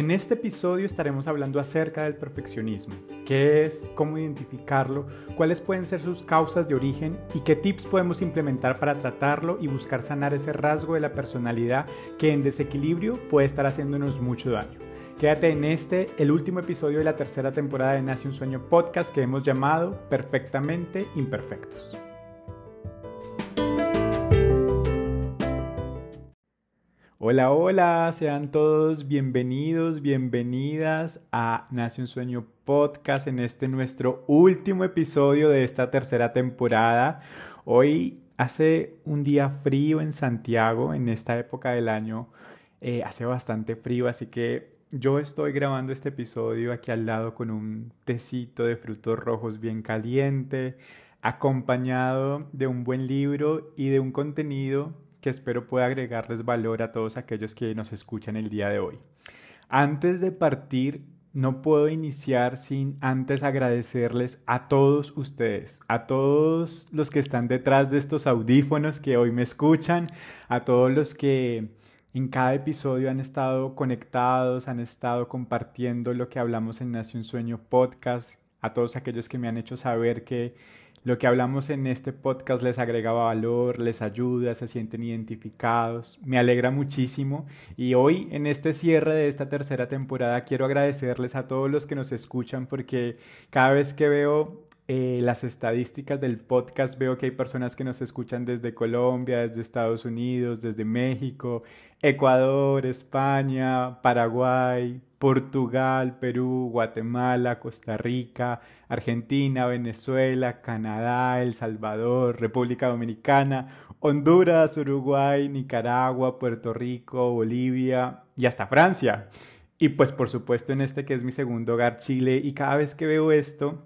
En este episodio estaremos hablando acerca del perfeccionismo, qué es, cómo identificarlo, cuáles pueden ser sus causas de origen y qué tips podemos implementar para tratarlo y buscar sanar ese rasgo de la personalidad que en desequilibrio puede estar haciéndonos mucho daño. Quédate en este, el último episodio de la tercera temporada de Nace un Sueño podcast que hemos llamado Perfectamente Imperfectos. Hola, hola, sean todos bienvenidos, bienvenidas a Nace un Sueño Podcast en este nuestro último episodio de esta tercera temporada. Hoy hace un día frío en Santiago, en esta época del año, eh, hace bastante frío, así que yo estoy grabando este episodio aquí al lado con un tecito de frutos rojos bien caliente, acompañado de un buen libro y de un contenido que espero pueda agregarles valor a todos aquellos que nos escuchan el día de hoy. Antes de partir, no puedo iniciar sin antes agradecerles a todos ustedes, a todos los que están detrás de estos audífonos que hoy me escuchan, a todos los que en cada episodio han estado conectados, han estado compartiendo lo que hablamos en Nace un Sueño podcast, a todos aquellos que me han hecho saber que lo que hablamos en este podcast les agrega valor, les ayuda, se sienten identificados. Me alegra muchísimo y hoy en este cierre de esta tercera temporada quiero agradecerles a todos los que nos escuchan porque cada vez que veo eh, las estadísticas del podcast veo que hay personas que nos escuchan desde Colombia, desde Estados Unidos, desde México, Ecuador, España, Paraguay, Portugal, Perú, Guatemala, Costa Rica, Argentina, Venezuela, Canadá, El Salvador, República Dominicana, Honduras, Uruguay, Nicaragua, Puerto Rico, Bolivia y hasta Francia. Y pues por supuesto en este que es mi segundo hogar, Chile. Y cada vez que veo esto,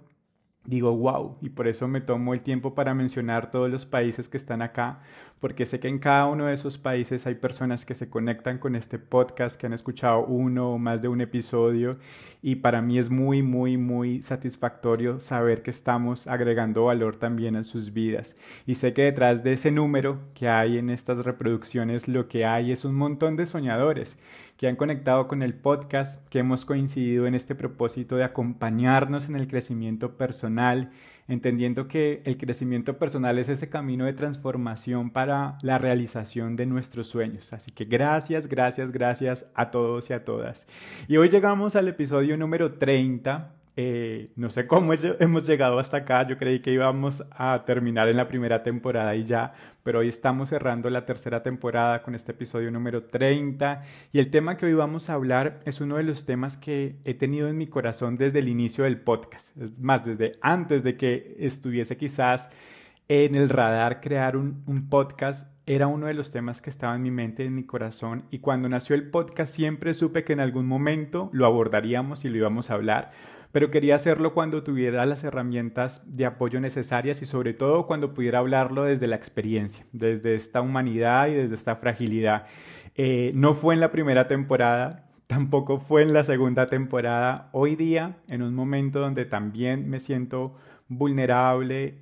digo, wow, y por eso me tomo el tiempo para mencionar todos los países que están acá, porque sé que en cada uno de esos países hay personas que se conectan con este podcast, que han escuchado uno o más de un episodio, y para mí es muy, muy, muy satisfactorio saber que estamos agregando valor también a sus vidas. Y sé que detrás de ese número que hay en estas reproducciones, lo que hay es un montón de soñadores que han conectado con el podcast, que hemos coincidido en este propósito de acompañarnos en el crecimiento personal, entendiendo que el crecimiento personal es ese camino de transformación para la realización de nuestros sueños. Así que gracias, gracias, gracias a todos y a todas. Y hoy llegamos al episodio número 30 eh, no sé cómo hemos llegado hasta acá, yo creí que íbamos a terminar en la primera temporada y ya, pero hoy estamos cerrando la tercera temporada con este episodio número 30 y el tema que hoy vamos a hablar es uno de los temas que he tenido en mi corazón desde el inicio del podcast, es más, desde antes de que estuviese quizás en el radar crear un, un podcast era uno de los temas que estaba en mi mente, en mi corazón, y cuando nació el podcast siempre supe que en algún momento lo abordaríamos y lo íbamos a hablar, pero quería hacerlo cuando tuviera las herramientas de apoyo necesarias y sobre todo cuando pudiera hablarlo desde la experiencia, desde esta humanidad y desde esta fragilidad. Eh, no fue en la primera temporada, tampoco fue en la segunda temporada. Hoy día, en un momento donde también me siento vulnerable,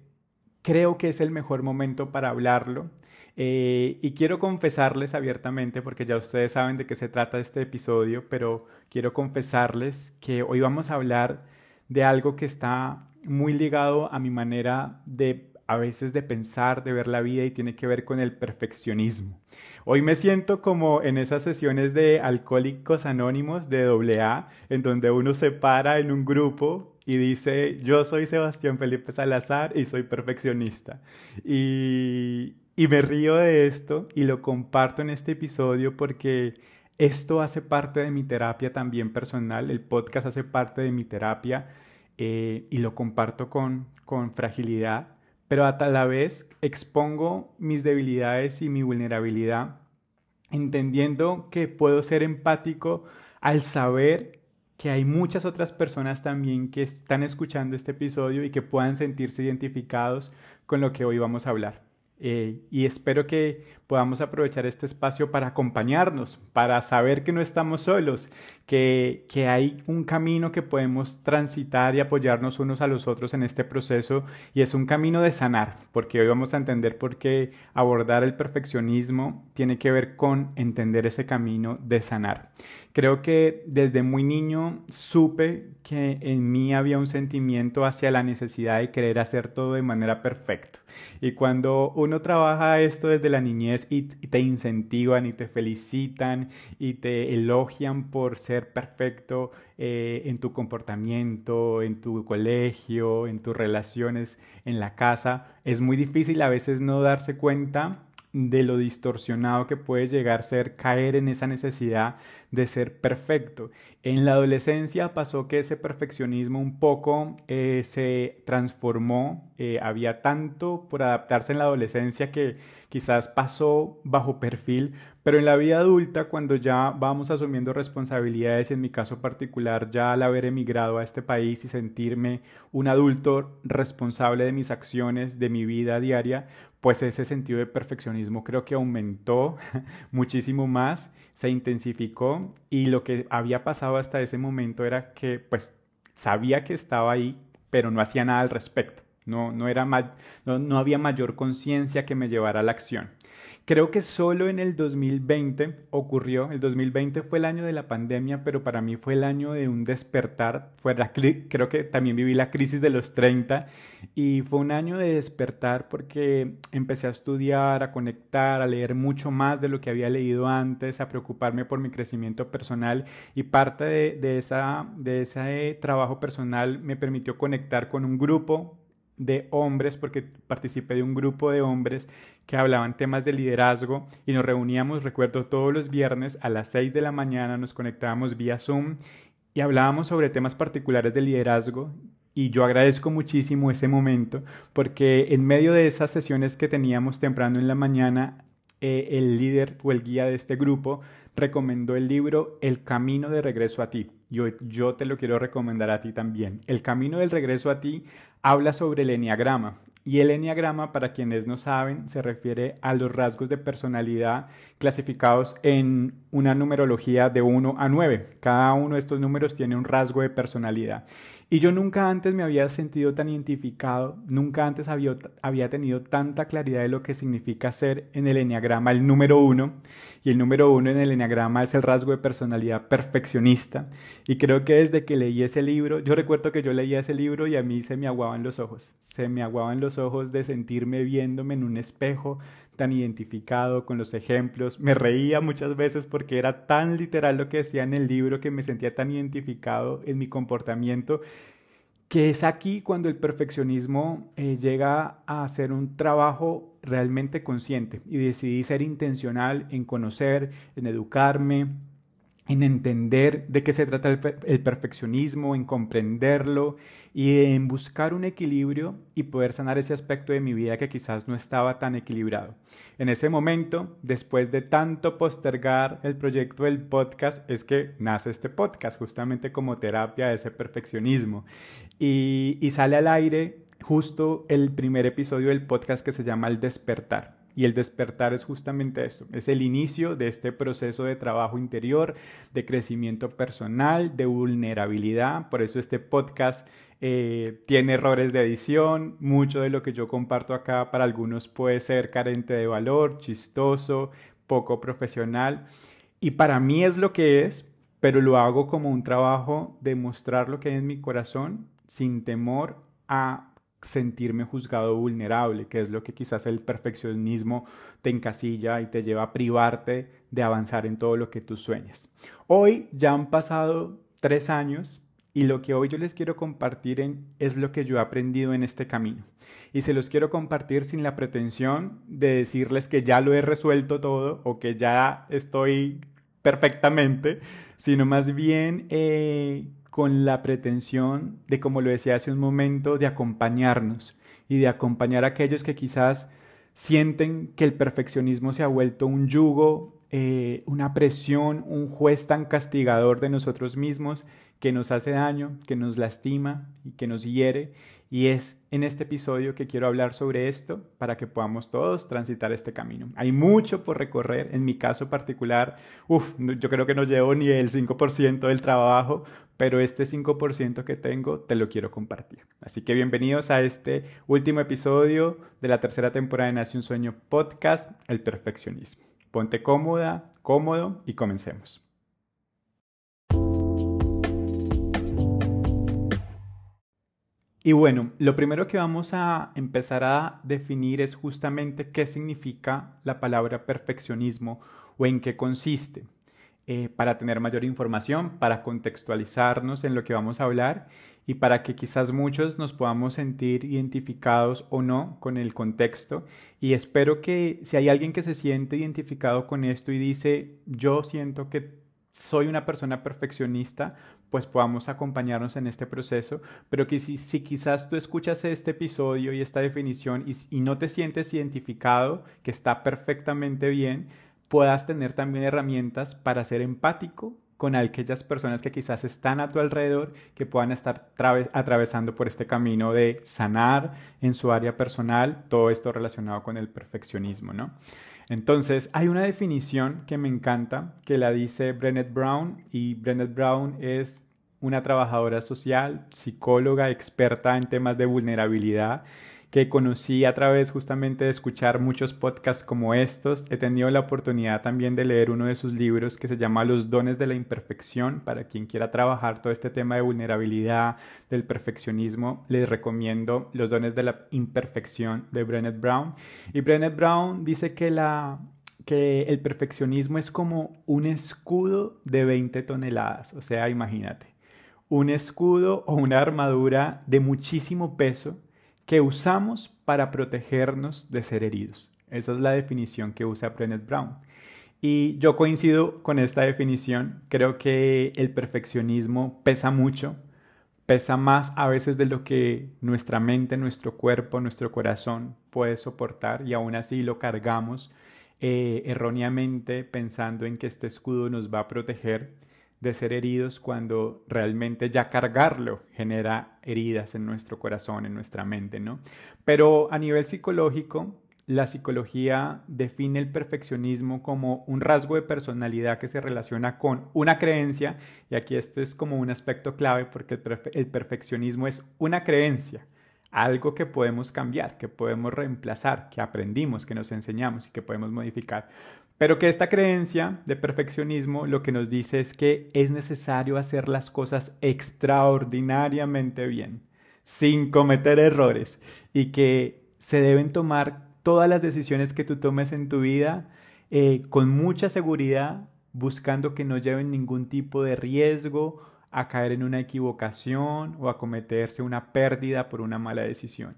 creo que es el mejor momento para hablarlo. Eh, y quiero confesarles abiertamente, porque ya ustedes saben de qué se trata este episodio, pero quiero confesarles que hoy vamos a hablar de algo que está muy ligado a mi manera de a veces de pensar, de ver la vida y tiene que ver con el perfeccionismo. Hoy me siento como en esas sesiones de alcohólicos anónimos de AA, en donde uno se para en un grupo y dice, yo soy Sebastián Felipe Salazar y soy perfeccionista. Y, y me río de esto y lo comparto en este episodio porque esto hace parte de mi terapia también personal, el podcast hace parte de mi terapia eh, y lo comparto con, con fragilidad, pero a la vez expongo mis debilidades y mi vulnerabilidad, entendiendo que puedo ser empático al saber que hay muchas otras personas también que están escuchando este episodio y que puedan sentirse identificados con lo que hoy vamos a hablar. Eh, y espero que podamos aprovechar este espacio para acompañarnos, para saber que no estamos solos, que, que hay un camino que podemos transitar y apoyarnos unos a los otros en este proceso y es un camino de sanar, porque hoy vamos a entender por qué abordar el perfeccionismo tiene que ver con entender ese camino de sanar. Creo que desde muy niño supe que en mí había un sentimiento hacia la necesidad de querer hacer todo de manera perfecta. Y cuando uno trabaja esto desde la niñez y, te incentivan y te felicitan y te elogian por ser perfecto eh, en tu comportamiento, en tu colegio, en tus relaciones, en la casa, es muy difícil a veces no darse cuenta de lo distorsionado que puede llegar a ser caer en esa necesidad de ser perfecto. En la adolescencia pasó que ese perfeccionismo un poco eh, se transformó, eh, había tanto por adaptarse en la adolescencia que quizás pasó bajo perfil, pero en la vida adulta, cuando ya vamos asumiendo responsabilidades, en mi caso particular, ya al haber emigrado a este país y sentirme un adulto responsable de mis acciones, de mi vida diaria, pues ese sentido de perfeccionismo creo que aumentó muchísimo más, se intensificó y lo que había pasado hasta ese momento era que pues sabía que estaba ahí, pero no hacía nada al respecto. No, no, era no, no había mayor conciencia que me llevara a la acción. Creo que solo en el 2020 ocurrió, el 2020 fue el año de la pandemia, pero para mí fue el año de un despertar, fue creo que también viví la crisis de los 30 y fue un año de despertar porque empecé a estudiar, a conectar, a leer mucho más de lo que había leído antes, a preocuparme por mi crecimiento personal y parte de, esa, de ese trabajo personal me permitió conectar con un grupo de hombres, porque participé de un grupo de hombres que hablaban temas de liderazgo y nos reuníamos, recuerdo, todos los viernes a las 6 de la mañana, nos conectábamos vía Zoom y hablábamos sobre temas particulares de liderazgo. Y yo agradezco muchísimo ese momento porque en medio de esas sesiones que teníamos temprano en la mañana, eh, el líder o el guía de este grupo recomendó el libro El Camino de Regreso a ti. Yo, yo te lo quiero recomendar a ti también. El Camino del Regreso a ti habla sobre el enneagrama. Y el enneagrama, para quienes no saben, se refiere a los rasgos de personalidad clasificados en una numerología de 1 a 9. Cada uno de estos números tiene un rasgo de personalidad. Y yo nunca antes me había sentido tan identificado, nunca antes había, había tenido tanta claridad de lo que significa ser en el enneagrama el número 1. Y el número 1 en el enneagrama es el rasgo de personalidad perfeccionista. Y creo que desde que leí ese libro, yo recuerdo que yo leía ese libro y a mí se me aguaban los ojos. Se me aguaban los ojos de sentirme viéndome en un espejo tan identificado con los ejemplos. Me reía muchas veces porque era tan literal lo que decía en el libro que me sentía tan identificado en mi comportamiento que es aquí cuando el perfeccionismo eh, llega a ser un trabajo realmente consciente y decidí ser intencional en conocer, en educarme, en entender de qué se trata el, perfeccionismo, en comprenderlo y en buscar un equilibrio y poder sanar ese aspecto de mi vida que quizás no estaba tan equilibrado. En ese momento, después de tanto postergar el proyecto del podcast, es que nace este podcast justamente como terapia de ese perfeccionismo y, sale al aire justo el primer episodio del podcast que se llama El despertar. Y el despertar es justamente eso, es el inicio de este proceso de trabajo interior, de crecimiento personal, de vulnerabilidad. Por eso este podcast eh, tiene errores de edición, mucho de lo que yo comparto acá para algunos puede ser carente de valor, chistoso, poco profesional. Y para mí es lo que es, pero lo hago como un trabajo de mostrar lo que hay en mi corazón sin temor a sentirme juzgado vulnerable, que es lo que quizás el perfeccionismo te encasilla y te lleva a privarte de avanzar en todo lo que tú sueñas. Hoy ya han pasado tres años y lo que hoy yo les quiero compartir es lo que yo he aprendido en este camino. Y se los quiero compartir sin la pretensión de decirles que ya lo he resuelto todo o que ya estoy perfectamente, sino más bien eh, con la pretensión de, como lo decía hace un momento, de acompañarnos y de acompañar a aquellos que quizás sienten que el perfeccionismo se ha vuelto un yugo, eh, una presión, un juez tan castigador de nosotros mismos que nos hace daño, que nos lastima y que nos hiere Y es en este episodio que quiero hablar sobre esto para que podamos todos transitar este camino. Hay mucho por recorrer, en mi caso particular, uf, yo creo que no llevo ni el 5% del trabajo, pero este 5% que tengo te lo quiero compartir. Así que bienvenidos a este último episodio de la tercera temporada de Nace un Sueño Podcast, El Perfeccionismo. Ponte cómoda, cómodo y comencemos. Y bueno, lo primero que vamos a empezar a definir es justamente qué significa la palabra perfeccionismo o en qué consiste, eh, para tener mayor información, para contextualizarnos en lo que vamos a hablar y para que quizás muchos nos podamos sentir identificados o no con el contexto. Y espero que si hay alguien que se siente identificado con esto y dice, yo siento que soy una persona perfeccionista, pues podamos acompañarnos en este proceso, pero que si, si quizás tú escuchas este episodio y esta definición y, y no te sientes identificado, que está perfectamente bien, puedas tener también herramientas para ser empático con aquellas personas que quizás están a tu alrededor, que puedan estar atravesando por este camino de sanar en su área personal, todo esto relacionado con el perfeccionismo, ¿no? Entonces, hay una definición que me encanta, que la dice Brenet Brown, y Brenet Brown es una trabajadora social, psicóloga, experta en temas de vulnerabilidad, que conocí a través justamente de escuchar muchos podcasts como estos. He tenido la oportunidad también de leer uno de sus libros que se llama Los dones de la imperfección. Para quien quiera trabajar todo este tema de vulnerabilidad, del perfeccionismo, les recomiendo Los dones de la imperfección de Brenet Brown. Y Brenet Brown dice que la que el perfeccionismo es como un escudo de 20 toneladas, o sea, imagínate, un escudo o una armadura de muchísimo peso que usamos para protegernos de ser heridos. Esa es la definición que usa Brenet Brown. Y yo coincido con esta definición. Creo que el perfeccionismo pesa mucho, pesa más a veces de lo que nuestra mente, nuestro cuerpo, nuestro corazón puede soportar y aún así lo cargamos eh, erróneamente pensando en que este escudo nos va a proteger de ser heridos cuando realmente ya cargarlo genera heridas en nuestro corazón, en nuestra mente, ¿no? Pero a nivel psicológico, la psicología define el perfeccionismo como un rasgo de personalidad que se relaciona con una creencia, y aquí esto es como un aspecto clave porque el, el perfeccionismo es una creencia, algo que podemos cambiar, que podemos reemplazar, que aprendimos, que nos enseñamos y que podemos modificar. Pero que esta creencia de perfeccionismo lo que nos dice es que es necesario hacer las cosas extraordinariamente bien, sin cometer errores, y que se deben tomar todas las decisiones que tú tomes en tu vida eh, con mucha seguridad, buscando que no lleven ningún tipo de riesgo a caer en una equivocación o a cometerse una pérdida por una mala decisión.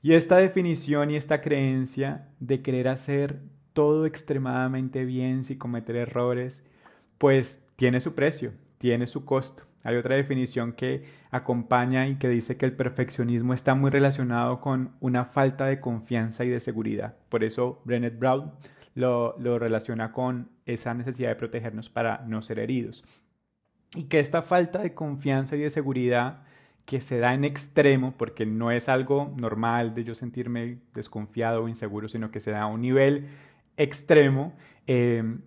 Y esta definición y esta creencia de querer hacer todo extremadamente bien sin cometer errores, pues tiene su precio, tiene su costo. Hay otra definición que acompaña y que dice que el perfeccionismo está muy relacionado con una falta de confianza y de seguridad. Por eso Brenet Brown lo, lo relaciona con esa necesidad de protegernos para no ser heridos. Y que esta falta de confianza y de seguridad que se da en extremo, porque no es algo normal de yo sentirme desconfiado o inseguro, sino que se da a un nivel extremo, eh,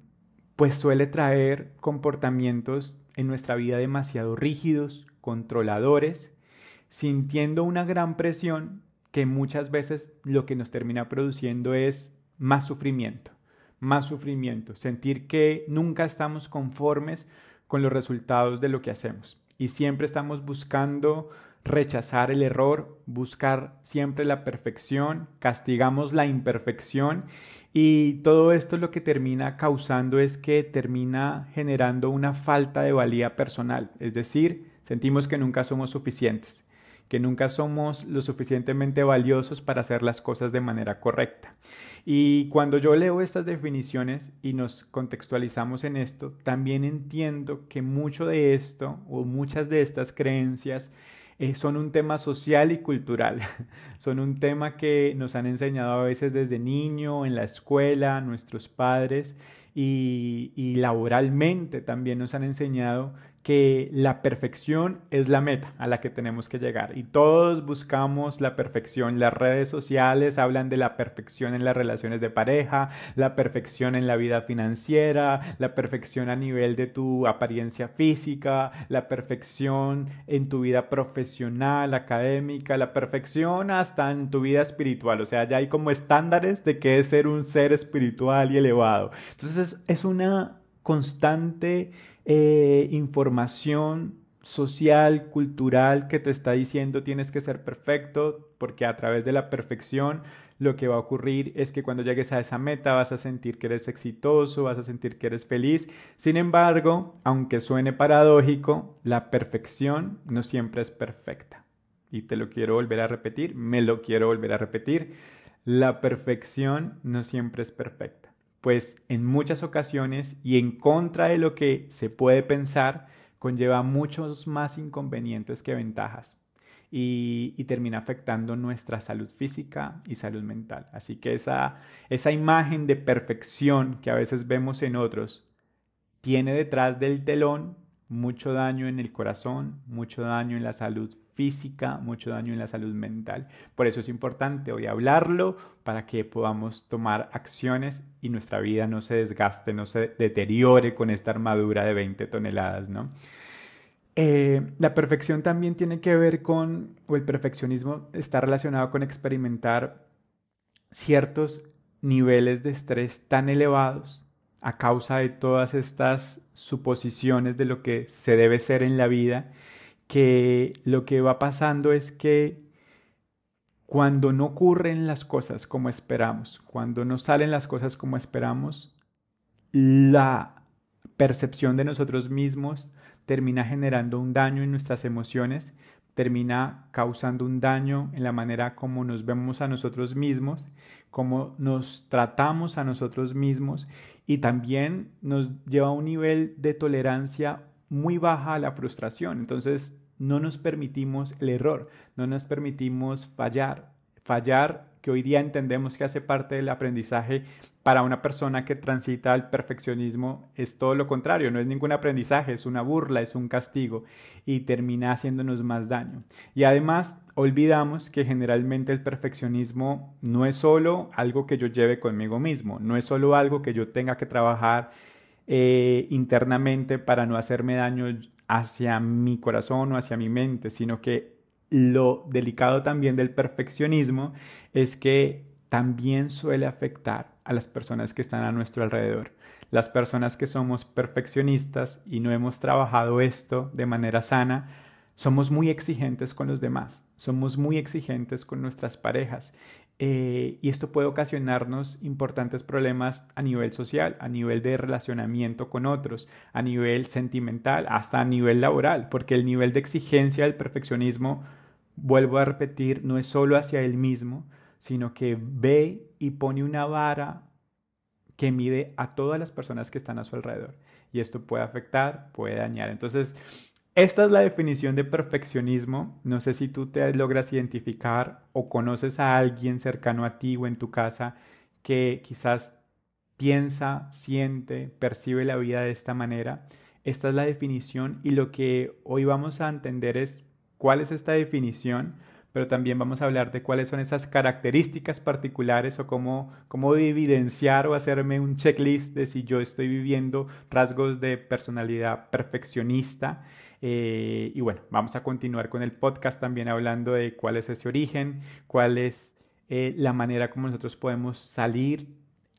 pues suele traer comportamientos en nuestra vida demasiado rígidos, controladores, sintiendo una gran presión que muchas veces lo que nos termina produciendo es más sufrimiento, más sufrimiento, sentir que nunca estamos conformes con los resultados de lo que hacemos. Y siempre estamos buscando rechazar el error, buscar siempre la perfección, castigamos la imperfección y todo esto lo que termina causando es que termina generando una falta de valía personal, es decir, sentimos que nunca somos suficientes, que nunca somos lo suficientemente valiosos para hacer las cosas de manera correcta. Y cuando yo leo estas definiciones y nos contextualizamos en esto, también entiendo que mucho de esto o muchas de estas creencias eh, son un tema social y cultural. son un tema que nos han enseñado a veces desde niño, en la escuela, nuestros padres, y, y, laboralmente también nos han enseñado que la perfección es la meta a la que tenemos que llegar y todos buscamos la perfección. Las redes sociales hablan de la perfección en las relaciones de pareja, la perfección en la vida financiera, la perfección a nivel de tu apariencia física, la perfección en tu vida profesional, académica, la perfección hasta en tu vida espiritual. O sea, ya hay como estándares de qué es ser un ser espiritual y elevado. Entonces es, una constante eh, información social, cultural que te está diciendo tienes que ser perfecto, porque a través de la perfección lo que va a ocurrir es que cuando llegues a esa meta vas a sentir que eres exitoso, vas a sentir que eres feliz. Sin embargo, aunque suene paradójico, la perfección no siempre es perfecta. Y te lo quiero volver a repetir, me lo quiero volver a repetir. La perfección no siempre es perfecta pues en muchas ocasiones y en contra de lo que se puede pensar, conlleva muchos más inconvenientes que ventajas y, termina afectando nuestra salud física y salud mental. Así que esa, esa imagen de perfección que a veces vemos en otros tiene detrás del telón mucho daño en el corazón, mucho daño en la salud física, mucho daño en la salud mental. Por eso es importante hoy hablarlo para que podamos tomar acciones y nuestra vida no se desgaste, no se deteriore con esta armadura de 20 toneladas, ¿no? Eh, la perfección también tiene que ver con, o el perfeccionismo está relacionado con experimentar ciertos niveles de estrés tan elevados a causa de todas estas suposiciones de lo que se debe ser en la vida que lo que va pasando es que cuando no ocurren las cosas como esperamos, cuando no salen las cosas como esperamos, la percepción de nosotros mismos termina generando un daño en nuestras emociones, termina causando un daño en la manera como nos vemos a nosotros mismos, como nos tratamos a nosotros mismos y también nos lleva a un nivel de tolerancia muy baja la frustración. Entonces no nos permitimos el error, no nos permitimos fallar. Fallar, que hoy día entendemos que hace parte del aprendizaje para una persona que transita al perfeccionismo, es todo lo contrario, no es ningún aprendizaje, es una burla, es un castigo y termina haciéndonos más daño. Y además, olvidamos que generalmente el perfeccionismo no es solo algo que yo lleve conmigo mismo, no es solo algo que yo tenga que trabajar eh, internamente para no hacerme daño hacia mi corazón o hacia mi mente, sino que lo delicado también del perfeccionismo es que también suele afectar a las personas que están a nuestro alrededor. Las personas que somos perfeccionistas y no hemos trabajado esto de manera sana, somos muy exigentes con los demás, somos muy exigentes con nuestras parejas eh, y esto puede ocasionarnos importantes problemas a nivel social, a nivel de relacionamiento con otros, a nivel sentimental, hasta a nivel laboral, porque el nivel de exigencia del perfeccionismo, vuelvo a repetir, no es solo hacia él mismo, sino que ve y pone una vara que mide a todas las personas que están a su alrededor. Y esto puede afectar, puede dañar. Entonces, esta es la definición de perfeccionismo. No sé si tú te logras identificar o conoces a alguien cercano a ti o en tu casa que quizás piensa, siente, percibe la vida de esta manera. Esta es la definición y lo que hoy vamos a entender es cuál es esta definición, pero también vamos a hablar de cuáles son esas características particulares o cómo, cómo evidenciar o hacerme un checklist de si yo estoy viviendo rasgos de personalidad perfeccionista eh, y bueno, vamos a continuar con el podcast también hablando de cuál es ese origen, cuál es eh, la manera como nosotros podemos salir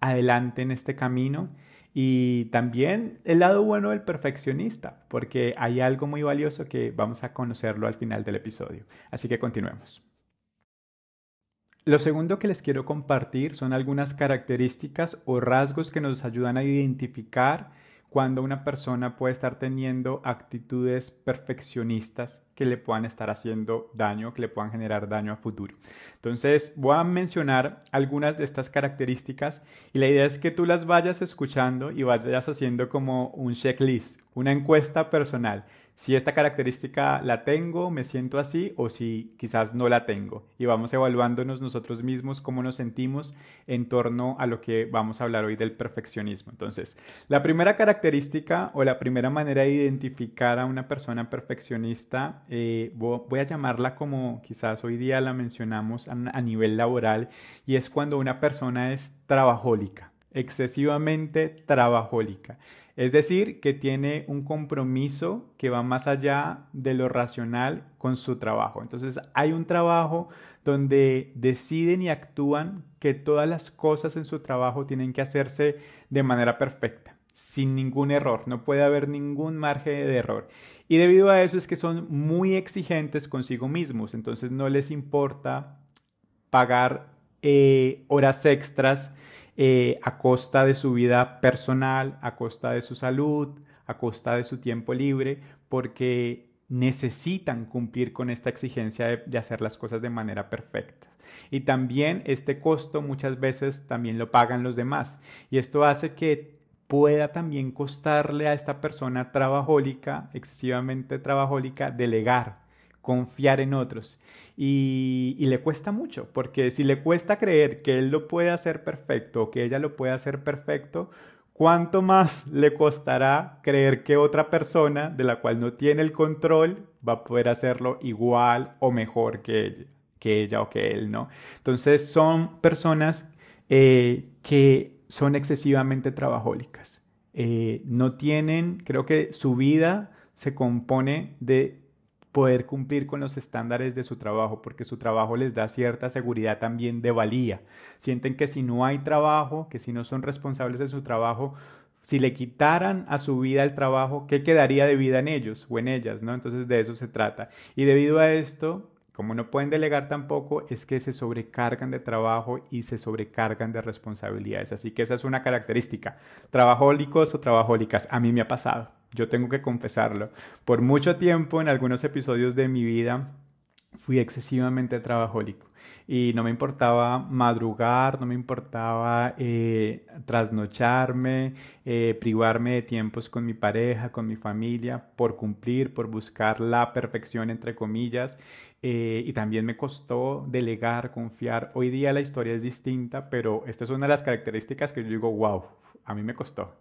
adelante en este camino y también el lado bueno del perfeccionista, porque hay algo muy valioso que vamos a conocerlo al final del episodio. Así que continuemos. Lo segundo que les quiero compartir son algunas características o rasgos que nos ayudan a identificar cuando una persona puede estar teniendo actitudes perfeccionistas que le puedan estar haciendo daño, que le puedan generar daño a futuro. Entonces voy a mencionar algunas de estas características y la idea es que tú las vayas escuchando y vayas haciendo como un checklist, una encuesta personal si esta característica la tengo, me siento así o si quizás no la tengo. Y vamos evaluándonos nosotros mismos cómo nos sentimos en torno a lo que vamos a hablar hoy del perfeccionismo. Entonces, la primera característica o la primera manera de identificar a una persona perfeccionista, eh, voy a llamarla como quizás hoy día la mencionamos a nivel laboral, y es cuando una persona es trabajólica excesivamente trabajólica. Es decir, que tiene un compromiso que va más allá de lo racional con su trabajo. Entonces hay un trabajo donde deciden y actúan que todas las cosas en su trabajo tienen que hacerse de manera perfecta, sin ningún error, no puede haber ningún margen de error. Y debido a eso es que son muy exigentes consigo mismos, entonces no les importa pagar eh, horas extras eh, a costa de su vida personal, a costa de su salud, a costa de su tiempo libre, porque necesitan cumplir con esta exigencia de, hacer las cosas de manera perfecta. Y también este costo muchas veces también lo pagan los demás. Y esto hace que pueda también costarle a esta persona trabajólica, excesivamente trabajólica, delegar confiar en otros. Y, le cuesta mucho, porque si le cuesta creer que él lo puede hacer perfecto o que ella lo puede hacer perfecto, ¿cuánto más le costará creer que otra persona de la cual no tiene el control va a poder hacerlo igual o mejor que ella, que ella o que él, ¿no? Entonces son personas eh, que son excesivamente trabajólicas. Eh, no tienen, creo que su vida se compone de poder cumplir con los estándares de su trabajo, porque su trabajo les da cierta seguridad también de valía. Sienten que si no hay trabajo, que si no son responsables de su trabajo, si le quitaran a su vida el trabajo, ¿qué quedaría de vida en ellos o en ellas? ¿no? Entonces de eso se trata. Y debido a esto, como no pueden delegar tampoco, es que se sobrecargan de trabajo y se sobrecargan de responsabilidades. Así que esa es una característica. Trabajólicos o trabajólicas, a mí me ha pasado yo tengo que confesarlo. Por mucho tiempo, en algunos episodios de mi vida, fui excesivamente trabajólico y no me importaba madrugar, no me importaba eh, trasnocharme, eh, privarme de tiempos con mi pareja, con mi familia, por cumplir, por buscar la perfección, entre comillas. Eh, y también me costó delegar, confiar. Hoy día la historia es distinta, pero esta es una de las características que yo digo, wow, a mí me costó.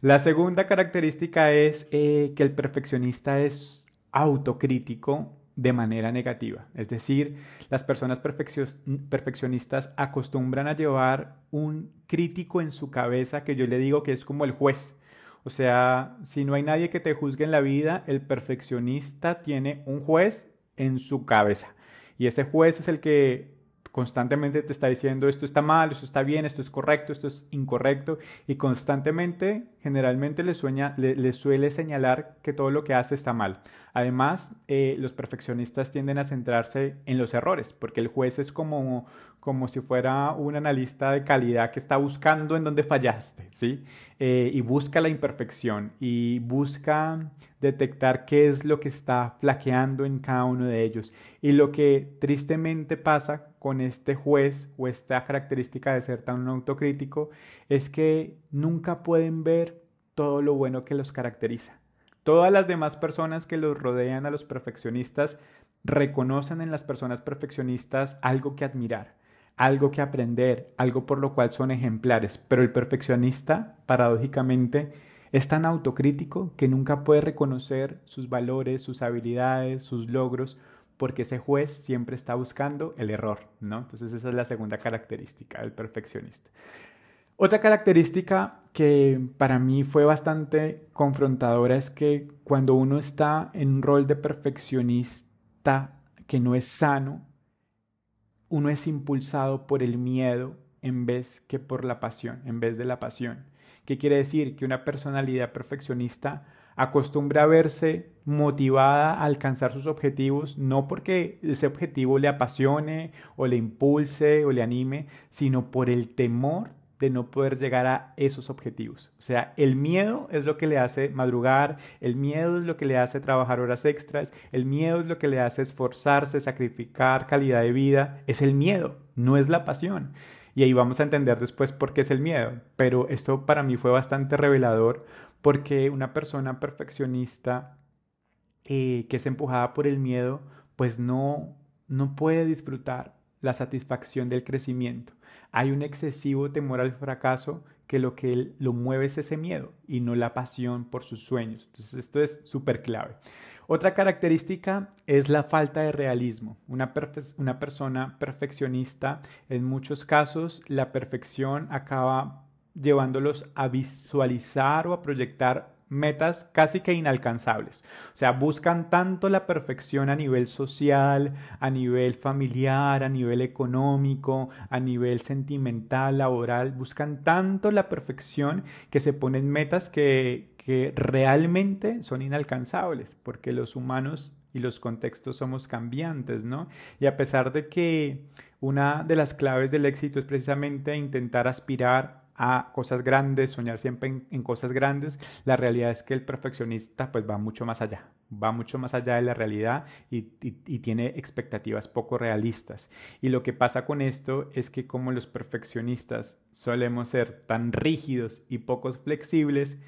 La segunda característica es que el perfeccionista es autocrítico de manera negativa. Es decir, las personas perfeccionistas acostumbran a llevar un crítico en su cabeza que yo le digo que es como el juez. O sea, si no hay nadie que te juzgue en la vida, el perfeccionista tiene un juez en su cabeza. Y ese juez es el que constantemente te está diciendo esto está mal, esto está bien, esto es correcto, esto es incorrecto y constantemente, generalmente le, sueña, le, suele señalar que todo lo que hace está mal. Además, eh, los perfeccionistas tienden a centrarse en los errores, porque el juez es como, como si fuera un analista de calidad que está buscando en dónde fallaste, ¿sí? Eh, y busca la imperfección y busca detectar qué es lo que está flaqueando en cada uno de ellos. Y lo que tristemente pasa con este juez o esta característica de ser tan autocrítico es que nunca pueden ver todo lo bueno que los caracteriza. Todas las demás personas que los rodean a los perfeccionistas reconocen en las personas perfeccionistas algo que admirar, algo que aprender, algo por lo cual son ejemplares, pero el perfeccionista, paradójicamente, es tan autocrítico que nunca puede reconocer sus valores, sus habilidades, sus logros, porque ese juez siempre está buscando el error, ¿no? Entonces esa es la segunda característica del perfeccionista. Otra característica que para mí fue bastante confrontadora es que cuando uno está en un rol de perfeccionista que no es sano, uno es impulsado por el miedo en vez que por la pasión, en vez de la pasión. ¿Qué quiere decir? Que una personalidad perfeccionista acostumbra a verse motivada a alcanzar sus objetivos, no porque ese objetivo le apasione o le impulse o le anime, sino por el temor de no poder llegar a esos objetivos. O sea, el miedo es lo que le hace madrugar, el miedo es lo que le hace trabajar horas extras, el miedo es lo que le hace esforzarse, sacrificar calidad de vida, es el miedo, no es la pasión. Y ahí vamos a entender después por qué es el miedo. Pero esto para mí fue bastante revelador porque una persona perfeccionista eh, que es empujada por el miedo, pues no, no puede disfrutar la satisfacción del crecimiento. Hay un excesivo temor al fracaso que lo que lo mueve es ese miedo y no la pasión por sus sueños. Entonces esto es súper clave. Otra característica es la falta de realismo. Una, una persona perfeccionista, en muchos casos, la perfección acaba llevándolos a visualizar o a proyectar metas casi que inalcanzables. O sea, buscan tanto la perfección a nivel social, a nivel familiar, a nivel económico, a nivel sentimental, laboral, buscan tanto la perfección que se ponen metas que, que realmente son inalcanzables, porque los humanos y los contextos somos cambiantes, ¿no? Y a pesar de que una de las claves del éxito es precisamente intentar aspirar a cosas grandes, soñar siempre en, cosas grandes, la realidad es que el perfeccionista pues va mucho más allá, va mucho más allá de la realidad y, tiene expectativas poco realistas. Y lo que pasa con esto es que como los perfeccionistas solemos ser tan rígidos y pocos flexibles,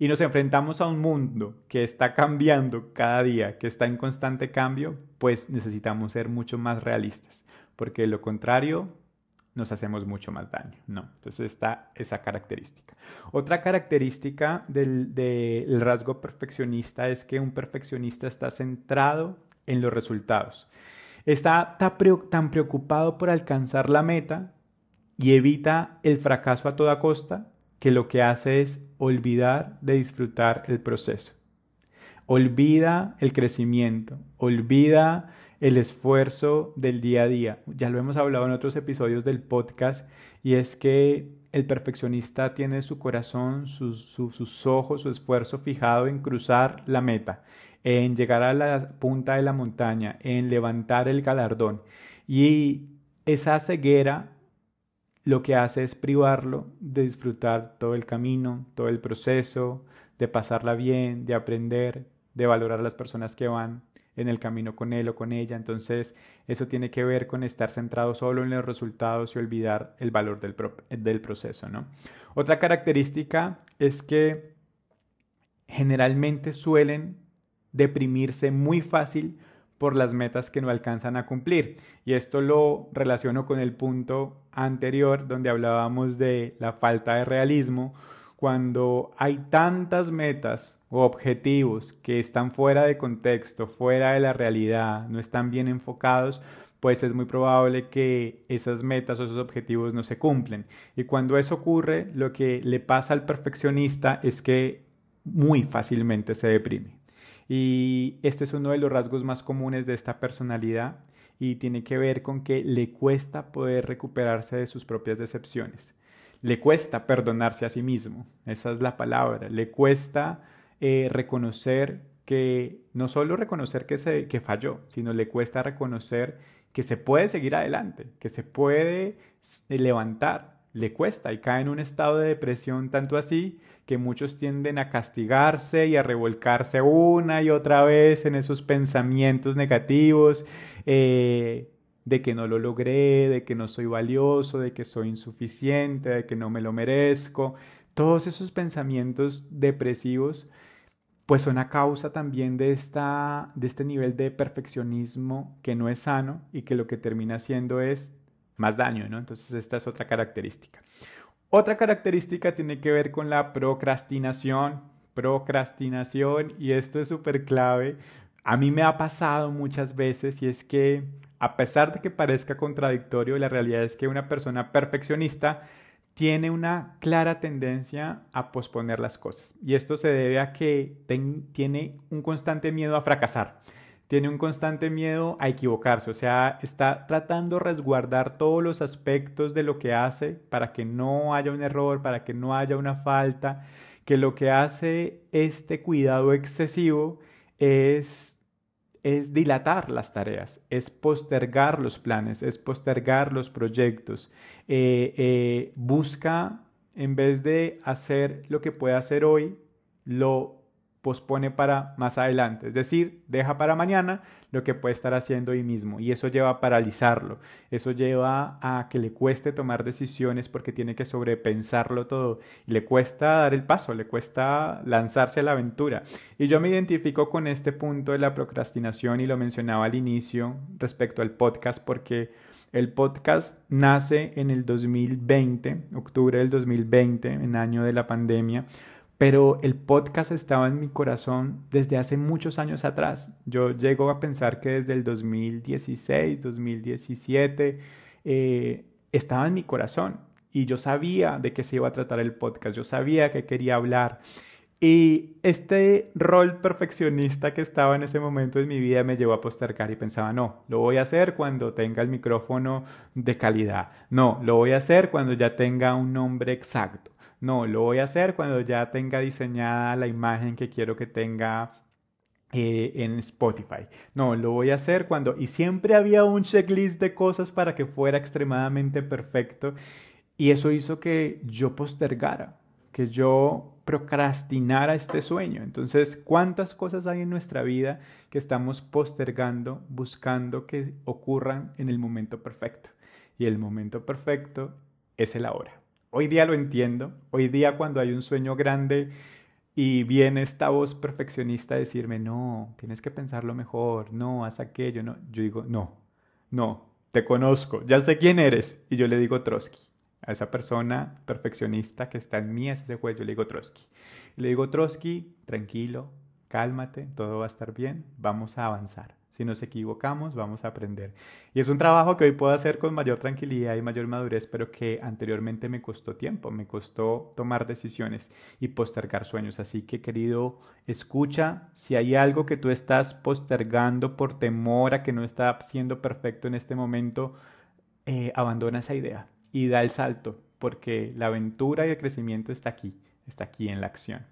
y nos enfrentamos a un mundo que está cambiando cada día, que está en constante cambio, pues necesitamos ser mucho más realistas, porque lo contrario nos hacemos mucho más daño. No, entonces está esa característica. Otra característica del, del rasgo perfeccionista es que un perfeccionista está centrado en los resultados. Está tan preocupado por alcanzar la meta y evita el fracaso a toda costa que lo que hace es olvidar de disfrutar el proceso. Olvida el crecimiento, olvida el esfuerzo del día a día. Ya lo hemos hablado en otros episodios del podcast y es que el perfeccionista tiene su corazón, sus, ojos, su esfuerzo fijado en cruzar la meta, en llegar a la punta de la montaña, en levantar el galardón. Y esa ceguera lo que hace es privarlo de disfrutar todo el camino, todo el proceso, de pasarla bien, de aprender, de valorar a las personas que van en el camino con él o con ella. Entonces, eso tiene que ver con estar centrado solo en los resultados y olvidar el valor del, del proceso, ¿no? Otra característica es que generalmente suelen deprimirse muy fácil por las metas que no alcanzan a cumplir. Y esto lo relaciono con el punto anterior donde hablábamos de la falta de realismo cuando hay tantas metas o objetivos que están fuera de contexto, fuera de la realidad, no están bien enfocados, pues es muy probable que esas metas o esos objetivos no se cumplen. Y cuando eso ocurre, lo que le pasa al perfeccionista es que muy fácilmente se deprime. Y este es uno de los rasgos más comunes de esta personalidad y tiene que ver con que le cuesta poder recuperarse de sus propias decepciones le cuesta perdonarse a sí mismo, esa es la palabra, le cuesta eh, reconocer que no solo reconocer que, se, que falló, sino le cuesta reconocer que se puede seguir adelante, que se puede levantar, le cuesta y cae en un estado de depresión tanto así que muchos tienden a castigarse y a revolcarse una y otra vez en esos pensamientos negativos. Eh, de que no lo logré, de que no soy valioso, de que soy insuficiente, de que no me lo merezco. Todos esos pensamientos depresivos pues son a causa también de, esta, de este nivel de perfeccionismo que no es sano y que lo que termina haciendo es más daño, ¿no? Entonces esta es otra característica. Otra característica tiene que ver con la procrastinación. Procrastinación, y esto es súper clave. A mí me ha pasado muchas veces y es que a pesar de que parezca contradictorio, la realidad es que una persona perfeccionista tiene una clara tendencia a posponer las cosas. Y esto se debe a que tiene un constante miedo a fracasar, tiene un constante miedo a equivocarse, o sea, está tratando de resguardar todos los aspectos de lo que hace para que no haya un error, para que no haya una falta, que lo que hace este cuidado excesivo es es dilatar las tareas, es postergar los planes, es postergar los proyectos. Eh, eh, busca, en vez de hacer lo que puede hacer hoy, lo pospone para más adelante. Es decir, deja para mañana lo que puede estar haciendo hoy mismo. Y eso lleva a paralizarlo. Eso lleva a que le cueste tomar decisiones porque tiene que sobrepensarlo todo. Y le cuesta dar el paso, le cuesta lanzarse a la aventura. Y yo me identifico con este punto de la procrastinación y lo mencionaba al inicio respecto al podcast porque... El podcast nace en el 2020, octubre del 2020, en año de la pandemia, pero el podcast estaba en mi corazón desde hace muchos años atrás. Yo llego a pensar que desde el 2016, 2017, eh, estaba en mi corazón y yo sabía de qué se iba a tratar el podcast, yo sabía que quería hablar. Y este rol perfeccionista que estaba en ese momento en mi vida me llevó a postergar y pensaba, no, lo voy a hacer cuando tenga el micrófono de calidad. No, lo voy a hacer cuando ya tenga un nombre exacto. No, lo voy a hacer cuando ya tenga diseñada la imagen que quiero que tenga eh, en Spotify. No, lo voy a hacer cuando... Y siempre había un checklist de cosas para que fuera extremadamente perfecto. Y eso hizo que yo postergara, que yo procrastinara este sueño. Entonces, ¿cuántas cosas hay en nuestra vida que estamos postergando, buscando que ocurran en el momento perfecto? Y el momento perfecto es el ahora. Hoy día lo entiendo. Hoy día cuando hay un sueño grande y viene esta voz perfeccionista a decirme, no, tienes que pensarlo mejor, no, haz aquello, no. Yo digo, no, no, te conozco, ya sé quién eres. Y yo le digo Trotsky. A esa persona perfeccionista que está en mí, ese juez, yo le digo Trotsky. le digo Trotsky, tranquilo, cálmate, todo va a estar bien, vamos a avanzar. Si nos equivocamos, vamos a aprender. Y es un trabajo que hoy puedo hacer con mayor tranquilidad y mayor madurez, pero que anteriormente me costó tiempo, me costó tomar decisiones y postergar sueños. Así que, querido, escucha si hay algo que tú estás postergando por temor a que no está siendo perfecto en este momento, eh, abandona esa idea y da el salto, porque la aventura y el crecimiento está aquí, está aquí en la acción.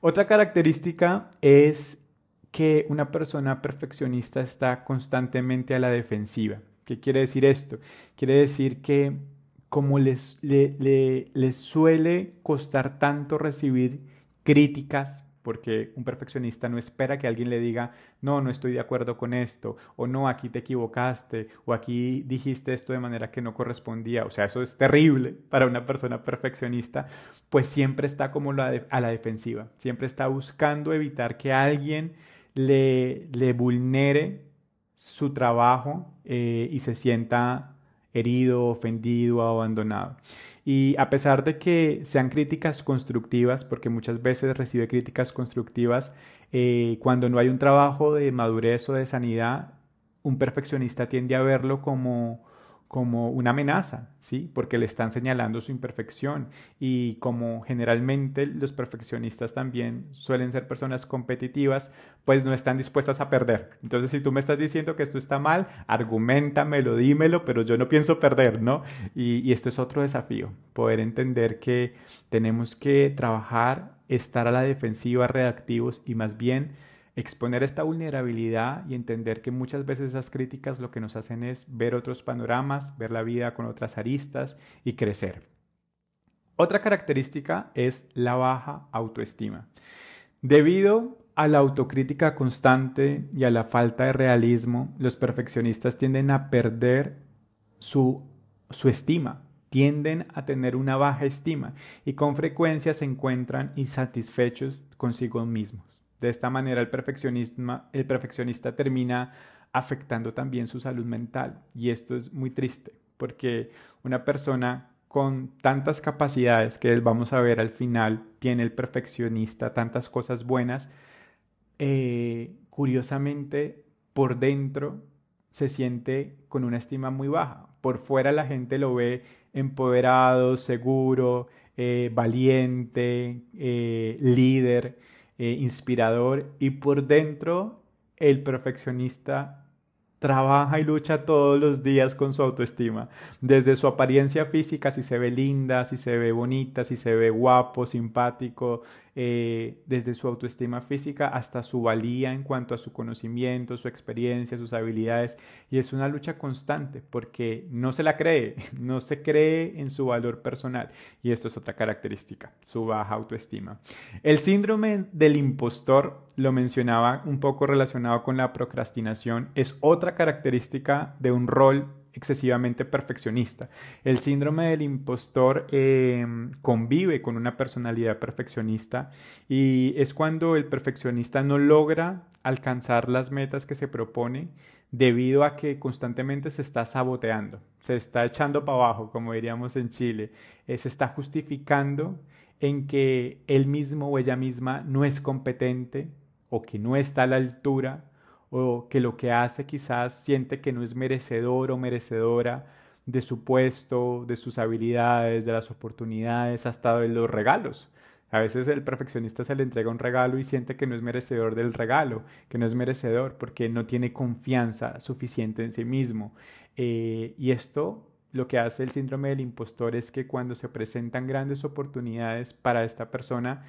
Otra característica es que una persona perfeccionista está constantemente a la defensiva. ¿Qué quiere decir esto? Quiere decir que como les, les suele costar tanto recibir críticas, porque un perfeccionista no espera que alguien le diga, no, no estoy de acuerdo con esto, o no, aquí te equivocaste, o aquí dijiste esto de manera que no correspondía, o sea, eso es terrible para una persona perfeccionista, pues siempre está como a la defensiva, siempre está buscando evitar que alguien le, le vulnere su trabajo eh, y se sienta herido, ofendido, abandonado. Y a pesar de que sean críticas constructivas, porque muchas veces recibe críticas constructivas, eh, cuando no hay un trabajo de madurez o de sanidad, un perfeccionista tiende a verlo como como una amenaza, ¿sí? Porque le están señalando su imperfección y como generalmente los perfeccionistas también suelen ser personas competitivas, pues no están dispuestas a perder. Entonces, si tú me estás diciendo que esto está mal, argumentamelo, dímelo, pero yo no pienso perder, ¿no? Y, y esto es otro desafío, poder entender que tenemos que trabajar, estar a la defensiva, reactivos y más bien exponer esta vulnerabilidad y entender que muchas veces esas críticas lo que nos hacen es ver otros panoramas, ver la vida con otras aristas y crecer. Otra característica es la baja autoestima. Debido a la autocrítica constante y a la falta de realismo, los perfeccionistas tienden a perder su, su estima, tienden a tener una baja estima y con frecuencia se encuentran insatisfechos consigo mismos. De esta manera el, el perfeccionista termina afectando también su salud mental y esto es muy triste porque una persona con tantas capacidades que vamos a ver al final tiene el perfeccionista tantas cosas buenas, eh, curiosamente por dentro se siente con una estima muy baja. Por fuera la gente lo ve empoderado, seguro, eh, valiente, eh, líder eh, inspirador y por dentro el perfeccionista trabaja y lucha todos los días con su autoestima. Desde su apariencia física, si se ve linda, si se ve bonita, si se ve guapo, simpático, eh, desde su autoestima física hasta su valía en cuanto a su conocimiento, su experiencia, sus habilidades. Y es una lucha constante porque no se la cree, no se cree en su valor personal. Y esto es otra característica, su baja autoestima. El síndrome del impostor, lo mencionaba un poco relacionado con la procrastinación, es otra característica de un rol excesivamente perfeccionista. El síndrome del impostor em, convive con una personalidad perfeccionista y es cuando el perfeccionista no logra alcanzar las metas que se propone debido a que constantemente se está saboteando, se está echando para abajo, como diríamos en Chile, eh, se está justificando en que él mismo o ella misma no es competente o que no está a la altura o que lo que hace quizás siente que no es merecedor o merecedora de su puesto, de sus habilidades, de las oportunidades, hasta de los regalos. A veces el perfeccionista se le entrega un regalo y siente que no es merecedor del regalo, que no es merecedor porque no tiene confianza suficiente en sí mismo. Eh, y esto lo que hace el síndrome del impostor es que cuando se presentan grandes oportunidades para esta persona,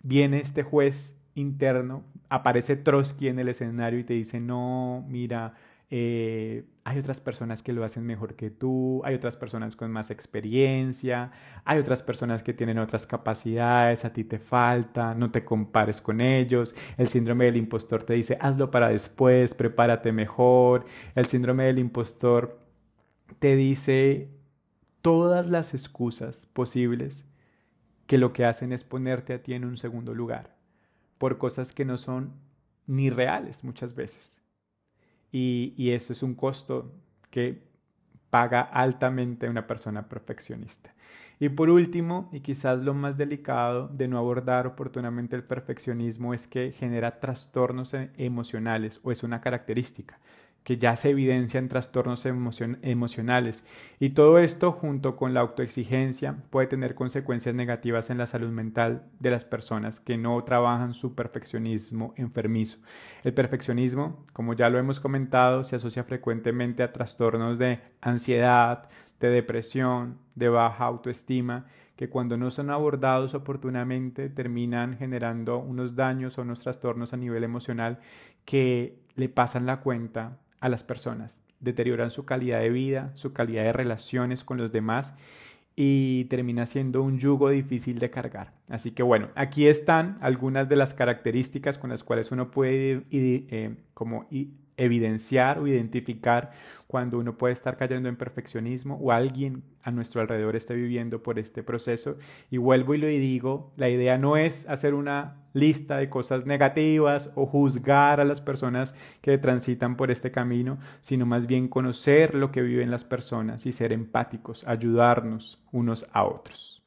viene este juez interno, aparece Trotsky en el escenario y te dice, no, mira, eh, hay otras personas que lo hacen mejor que tú, hay otras personas con más experiencia, hay otras personas que tienen otras capacidades, a ti te falta, no te compares con ellos. El síndrome del impostor te dice, hazlo para después, prepárate mejor. El síndrome del impostor te dice todas las excusas posibles que lo que hacen es ponerte a ti en un segundo lugar por cosas que no son ni reales muchas veces. Y, y eso es un costo que paga altamente una persona perfeccionista. Y por último, y quizás lo más delicado de no abordar oportunamente el perfeccionismo es que genera trastornos e-, emocionales o es una característica que ya se evidencia en trastornos emocionales. Y todo esto, junto con la autoexigencia, puede tener consecuencias negativas en la salud mental de las personas que no trabajan su perfeccionismo enfermizo. El perfeccionismo, como ya lo hemos comentado, se asocia frecuentemente a trastornos de ansiedad, de depresión, de baja autoestima, que cuando no son abordados oportunamente terminan generando unos daños o unos trastornos a nivel emocional que le pasan la cuenta a las personas, deterioran su calidad de vida, su calidad de relaciones con los demás y termina siendo un yugo difícil de cargar. Así que bueno, aquí están algunas de las características con las cuales uno puede eh, como evidenciar o identificar cuando uno puede estar cayendo en perfeccionismo o alguien a nuestro alrededor esté viviendo por este proceso. Y vuelvo y lo digo, la idea no es hacer una lista de cosas negativas o juzgar a las personas que transitan por este camino, sino más bien conocer lo que viven las personas y ser empáticos, ayudarnos unos a otros.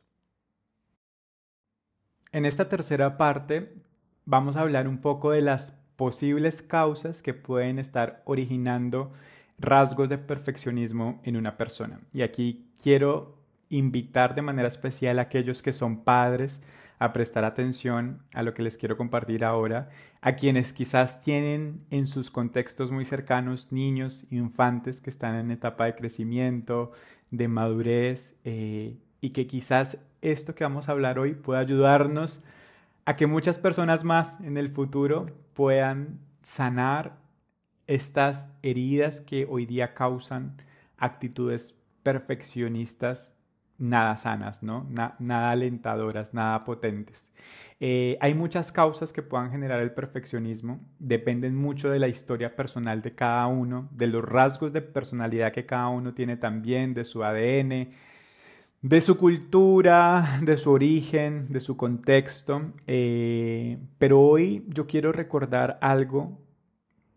En esta tercera parte vamos a hablar un poco de las posibles causas que pueden estar originando rasgos de perfeccionismo en una persona. Y aquí quiero invitar de manera especial a aquellos que son padres a prestar atención a lo que les quiero compartir ahora, a quienes quizás tienen en sus contextos muy cercanos niños, infantes que están en etapa de crecimiento, de madurez, eh, y que quizás esto que vamos a hablar hoy pueda ayudarnos a que muchas personas más en el futuro puedan sanar estas heridas que hoy día causan actitudes perfeccionistas nada sanas, ¿no? nada alentadoras, nada potentes. Eh, hay muchas causas que puedan generar el perfeccionismo, dependen mucho de la historia personal de cada uno, de los rasgos de personalidad que cada uno tiene también, de su ADN, de su cultura, de su origen, de su contexto. Eh, pero hoy yo quiero recordar algo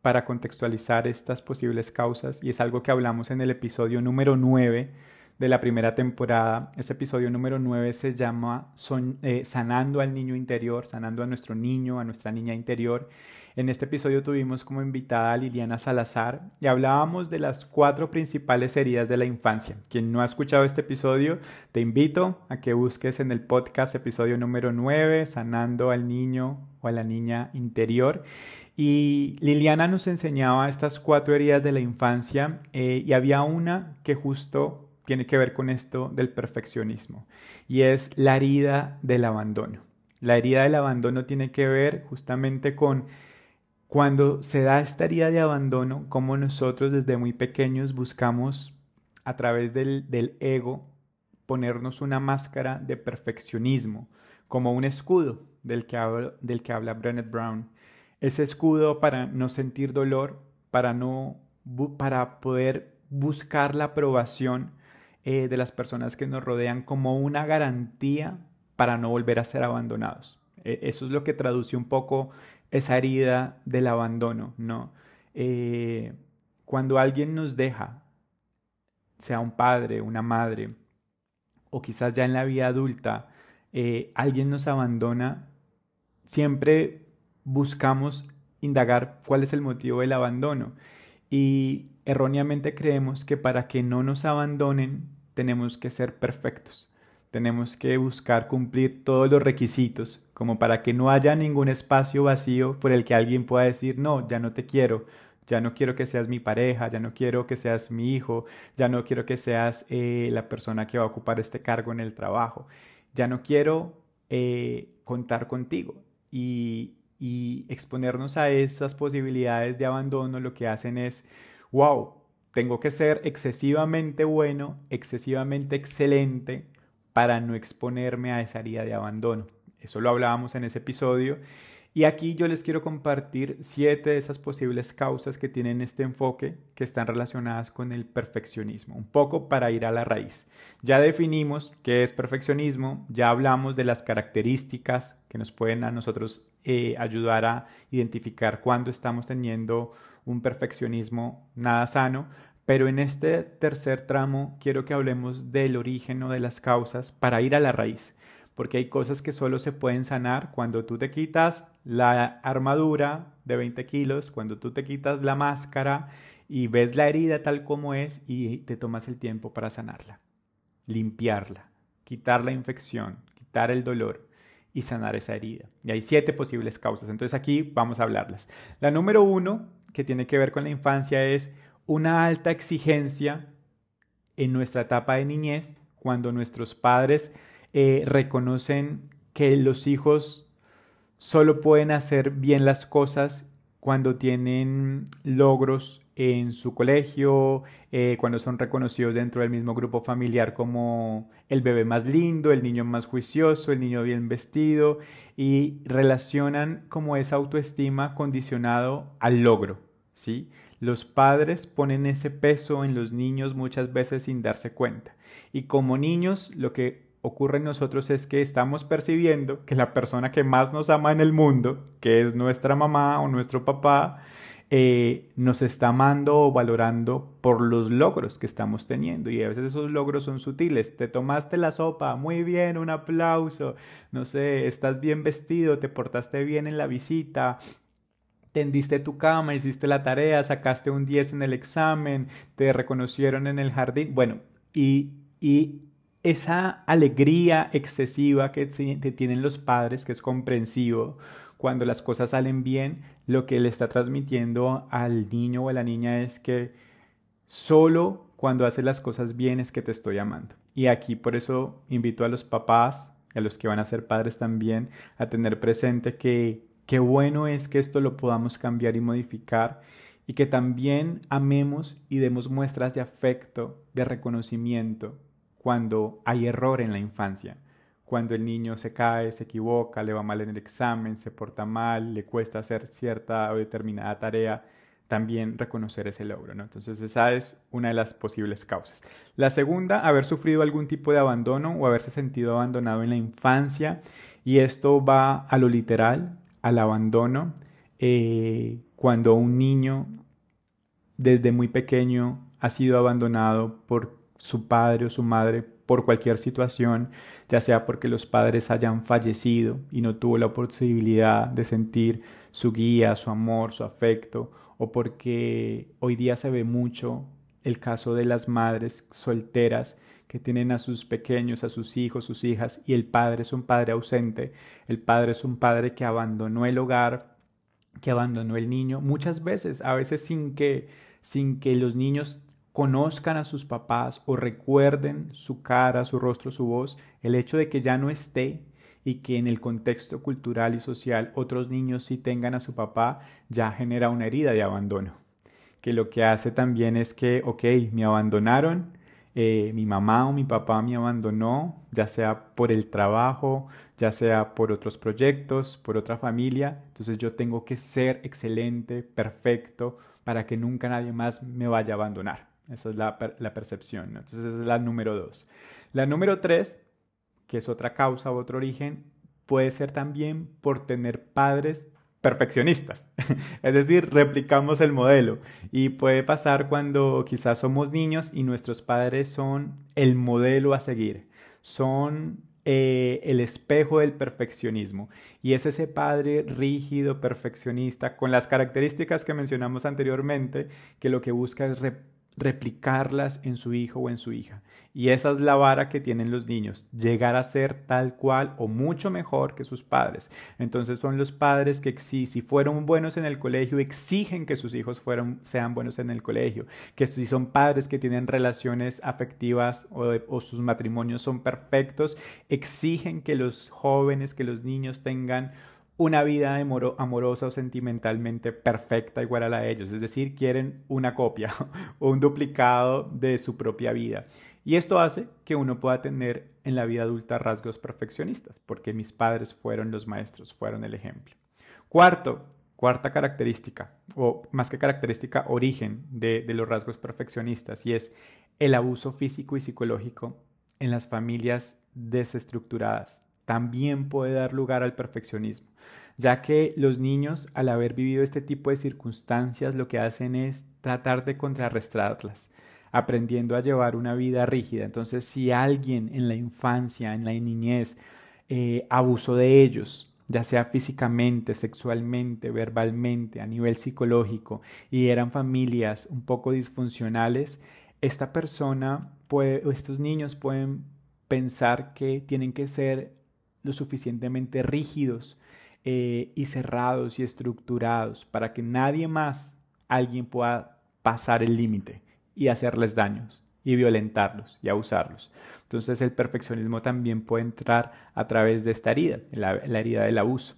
para contextualizar estas posibles causas y es algo que hablamos en el episodio número 9 de la primera temporada. Ese episodio número 9 se llama eh, Sanando al niño interior, sanando a nuestro niño, a nuestra niña interior. En este episodio tuvimos como invitada a Liliana Salazar y hablábamos de las cuatro principales heridas de la infancia. Quien no ha escuchado este episodio, te invito a que busques en el podcast episodio número 9, Sanando al niño o a la niña interior. Y Liliana nos enseñaba estas cuatro heridas de la infancia eh, y había una que justo tiene que ver con esto del perfeccionismo y es la herida del abandono La herida del abandono tiene que ver justamente con cuando se da esta herida de abandono, como nosotros desde muy pequeños buscamos a través del, del ego ponernos una máscara de perfeccionismo, como un escudo del que habla, del que habla Brené Brown. Ese escudo para no sentir dolor, para, no, para poder buscar la aprobación eh, de las personas que nos rodean como una garantía para no volver a ser abandonados. E, eso es lo que traduce un poco esa herida del abandono, ¿no? Eh, cuando alguien nos deja, sea un padre, una madre, o quizás ya en la vida adulta, eh, alguien nos abandona, siempre buscamos indagar cuál es el motivo del abandono. Y erróneamente creemos que para que no nos abandonen tenemos que ser perfectos. Tenemos que buscar cumplir todos los requisitos, como para que no haya ningún espacio vacío por el que alguien pueda decir, no, ya no te quiero, ya no quiero que seas mi pareja, ya no quiero que seas mi hijo, ya no quiero que seas eh, la persona que va a ocupar este cargo en el trabajo, ya no quiero eh, contar contigo. Y, y exponernos a esas posibilidades de abandono lo que hacen es, wow, tengo que ser excesivamente bueno, excesivamente excelente para no exponerme a esa herida de abandono. Eso lo hablábamos en ese episodio y aquí yo les quiero compartir siete de esas posibles causas que tienen este enfoque que están relacionadas con el perfeccionismo, un poco para ir a la raíz. Ya definimos qué es perfeccionismo, ya hablamos de las características que nos pueden a nosotros eh, ayudar a identificar cuándo estamos teniendo un perfeccionismo nada sano, pero en este tercer tramo quiero que hablemos del origen o de las causas para ir a la raíz porque hay cosas que solo se pueden sanar cuando tú te quitas la armadura de 20 kilos, cuando tú te quitas la máscara y ves la herida tal como es y te tomas el tiempo para sanarla, limpiarla, quitar la infección, quitar el dolor y sanar esa herida. Y hay siete posibles causas, entonces aquí vamos a hablarlas. La número uno, que tiene que ver con la infancia, es una alta exigencia en nuestra etapa de niñez, cuando nuestros padres eh, reconocen que los hijos solo pueden hacer bien las cosas cuando tienen logros en su colegio, eh, cuando son reconocidos dentro del mismo grupo familiar como el bebé más lindo, el niño más juicioso, el niño bien vestido, y relacionan como esa autoestima condicionado al logro, ¿sí? Los padres ponen ese peso en los niños muchas veces sin darse cuenta. Y como niños, lo que ocurre en nosotros es que estamos percibiendo que la persona que más nos ama en el mundo, que es nuestra mamá o nuestro papá, eh, nos está amando o valorando por los logros que estamos teniendo. Y a veces esos logros son sutiles. Te tomaste la sopa, muy bien, un aplauso. No sé, estás bien vestido, te portaste bien en la visita, tendiste tu cama, hiciste la tarea, sacaste un 10 en el examen, te reconocieron en el jardín. Bueno, y, y esa alegría excesiva que tienen los padres, que es comprensivo, cuando las cosas salen bien, lo que le está transmitiendo al niño o a la niña es que solo cuando haces las cosas bien es que te estoy amando. Y aquí por eso invito a los papás, a los que van a ser padres también, a tener presente que qué bueno es que esto lo podamos cambiar y modificar y que también amemos y demos muestras de afecto, de reconocimiento, cuando hay error en la infancia, cuando el niño se cae, se equivoca, le va mal en el examen, se porta mal, le cuesta hacer cierta o determinada tarea, también reconocer ese logro. ¿no? Entonces esa es una de las posibles causas. La segunda, haber sufrido algún tipo de abandono o haberse sentido abandonado en la infancia. Y esto va a lo literal, al abandono. Eh, cuando un niño desde muy pequeño ha sido abandonado por su padre o su madre por cualquier situación, ya sea porque los padres hayan fallecido y no tuvo la posibilidad de sentir su guía, su amor, su afecto, o porque hoy día se ve mucho el caso de las madres solteras que tienen a sus pequeños, a sus hijos, sus hijas, y el padre es un padre ausente, el padre es un padre que abandonó el hogar, que abandonó el niño, muchas veces, a veces sin que, sin que los niños conozcan a sus papás o recuerden su cara, su rostro, su voz, el hecho de que ya no esté y que en el contexto cultural y social otros niños sí tengan a su papá, ya genera una herida de abandono. Que lo que hace también es que, ok, me abandonaron, eh, mi mamá o mi papá me abandonó, ya sea por el trabajo, ya sea por otros proyectos, por otra familia, entonces yo tengo que ser excelente, perfecto, para que nunca nadie más me vaya a abandonar. Esa es la, percepción. Entonces esa es la número dos. La número tres, que es otra causa u otro origen, puede ser también por tener padres perfeccionistas. es decir, replicamos el modelo. Y puede pasar cuando quizás somos niños y nuestros padres son el modelo a seguir. Son eh, el espejo del perfeccionismo. Y es ese padre rígido, perfeccionista, con las características que mencionamos anteriormente, que lo que busca es replicarlas en su hijo o en su hija. Y esa es la vara que tienen los niños, llegar a ser tal cual o mucho mejor que sus padres. Entonces son los padres que si, si fueron buenos en el colegio, exigen que sus hijos fueron, sean buenos en el colegio. Que si son padres que tienen relaciones afectivas o, o sus matrimonios son perfectos, exigen que los jóvenes, que los niños tengan una vida amorosa o sentimentalmente perfecta igual a la de ellos, es decir, quieren una copia o un duplicado de su propia vida. Y esto hace que uno pueda tener en la vida adulta rasgos perfeccionistas, porque mis padres fueron los maestros, fueron el ejemplo. Cuarto, cuarta característica, o más que característica, origen de, de los rasgos perfeccionistas, y es el abuso físico y psicológico en las familias desestructuradas. También puede dar lugar al perfeccionismo ya que los niños al haber vivido este tipo de circunstancias lo que hacen es tratar de contrarrestarlas, aprendiendo a llevar una vida rígida. Entonces, si alguien en la infancia, en la niñez, eh, abusó de ellos, ya sea físicamente, sexualmente, verbalmente, a nivel psicológico, y eran familias un poco disfuncionales, esta persona puede, estos niños pueden pensar que tienen que ser lo suficientemente rígidos eh, y cerrados y estructurados para que nadie más, alguien pueda pasar el límite y hacerles daños y violentarlos y abusarlos. Entonces el perfeccionismo también puede entrar a través de esta herida, la, la herida del abuso.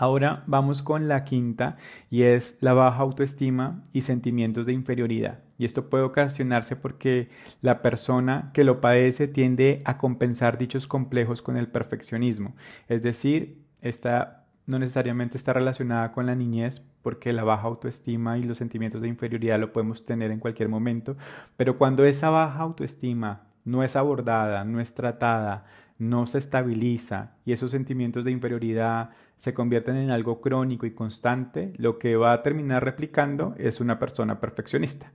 Ahora vamos con la quinta y es la baja autoestima y sentimientos de inferioridad. Y esto puede ocasionarse porque la persona que lo padece tiende a compensar dichos complejos con el perfeccionismo. Es decir, esta no necesariamente está relacionada con la niñez, porque la baja autoestima y los sentimientos de inferioridad lo podemos tener en cualquier momento, pero cuando esa baja autoestima no es abordada, no es tratada, no se estabiliza y esos sentimientos de inferioridad se convierten en algo crónico y constante, lo que va a terminar replicando es una persona perfeccionista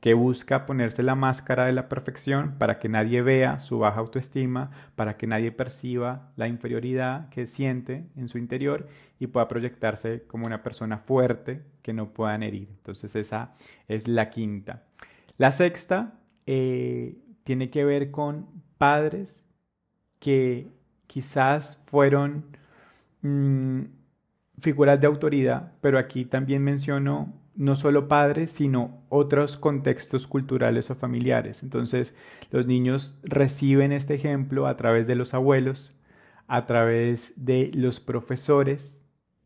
que busca ponerse la máscara de la perfección para que nadie vea su baja autoestima, para que nadie perciba la inferioridad que siente en su interior y pueda proyectarse como una persona fuerte que no puedan herir. Entonces esa es la quinta. La sexta eh, tiene que ver con padres que quizás fueron mm, figuras de autoridad, pero aquí también menciono no solo padres, sino otros contextos culturales o familiares. Entonces, los niños reciben este ejemplo a través de los abuelos, a través de los profesores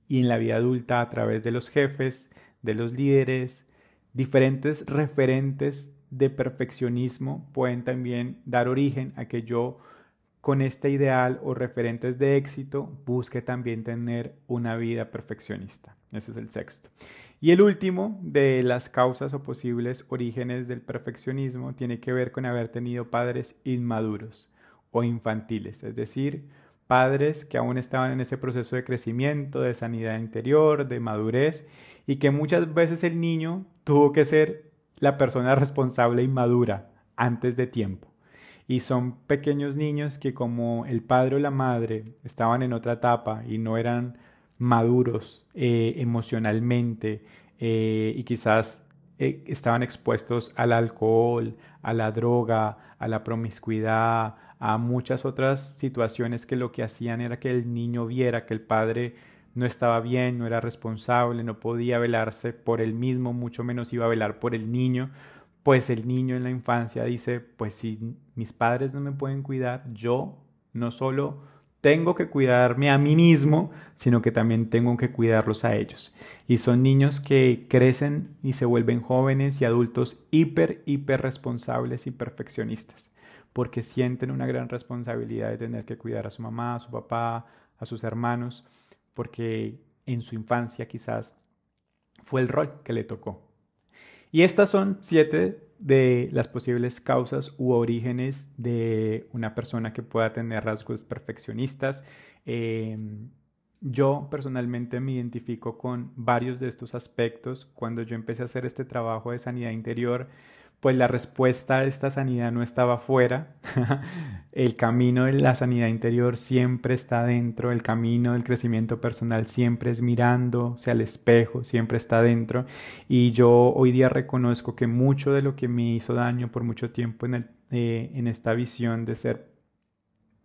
y en la vida adulta a través de los jefes, de los líderes. Diferentes referentes de perfeccionismo pueden también dar origen a que yo con este ideal o referentes de éxito busque también tener una vida perfeccionista. Ese es el sexto. Y el último de las causas o posibles orígenes del perfeccionismo tiene que ver con haber tenido padres inmaduros o infantiles, es decir, padres que aún estaban en ese proceso de crecimiento, de sanidad interior, de madurez, y que muchas veces el niño tuvo que ser la persona responsable y madura antes de tiempo y son pequeños niños que como el padre o la madre estaban en otra etapa y no eran maduros eh, emocionalmente eh, y quizás eh, estaban expuestos al alcohol, a la droga, a la promiscuidad, a muchas otras situaciones que lo que hacían era que el niño viera que el padre no estaba bien, no era responsable, no podía velarse por él mismo, mucho menos iba a velar por el niño, pues el niño en la infancia dice, pues si mis padres no me pueden cuidar, yo no solo tengo que cuidarme a mí mismo, sino que también tengo que cuidarlos a ellos. Y son niños que crecen y se vuelven jóvenes y adultos hiper, hiper responsables y perfeccionistas, porque sienten una gran responsabilidad de tener que cuidar a su mamá, a su papá, a sus hermanos, porque en su infancia quizás fue el rol que le tocó. Y estas son siete de las posibles causas u orígenes de una persona que pueda tener rasgos perfeccionistas. Em, yo personalmente me identifico con varios de estos aspectos. Cuando yo empecé a hacer este trabajo de sanidad interior, pues la respuesta a esta sanidad no estaba fuera. el camino de la sanidad interior siempre está dentro, el camino del crecimiento personal siempre es mirando sea, al espejo, siempre está dentro. Y yo hoy día reconozco que mucho de lo que me hizo daño por mucho tiempo en, eh, en esta visión de ser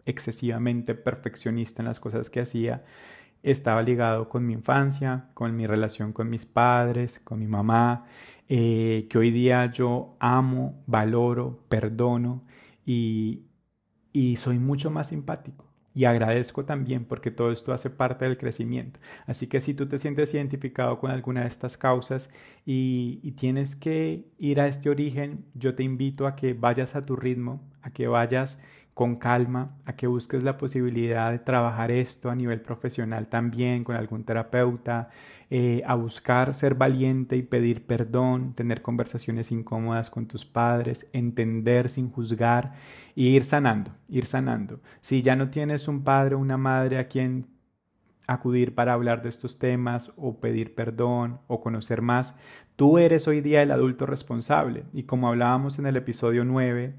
excesivamente perfeccionista en las cosas que hacía, estaba ligado con mi infancia, con mi relación con mis padres, con mi mamá, eh, que hoy día yo amo, valoro, perdono y, y soy mucho más simpático. Y agradezco también porque todo esto hace parte del crecimiento. Así que si tú te sientes identificado con alguna de estas causas y, y, tienes que ir a este origen, yo te invito a que vayas a tu ritmo, a que vayas con calma, a que busques la posibilidad de trabajar esto a nivel profesional también con algún terapeuta, eh, a buscar ser valiente y pedir perdón, tener conversaciones incómodas con tus padres, entender sin juzgar y ir sanando, ir sanando. Si ya no tienes un padre o una madre a quien acudir para hablar de estos temas o pedir perdón o conocer más, tú eres hoy día el adulto responsable y como hablábamos en el episodio 9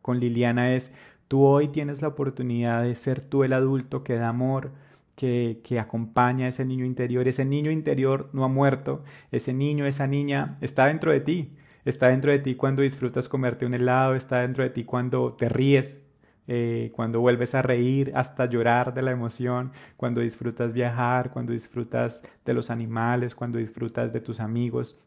con Liliana es Tú hoy tienes la oportunidad de ser tú el adulto que da amor, que, que, acompaña a ese niño interior. Ese niño interior no ha muerto, ese niño, esa niña está dentro de ti. Está dentro de ti cuando disfrutas comerte un helado, está dentro de ti cuando te ríes, eh, cuando vuelves a reír hasta llorar de la emoción, cuando disfrutas viajar, cuando disfrutas de los animales, cuando disfrutas de tus amigos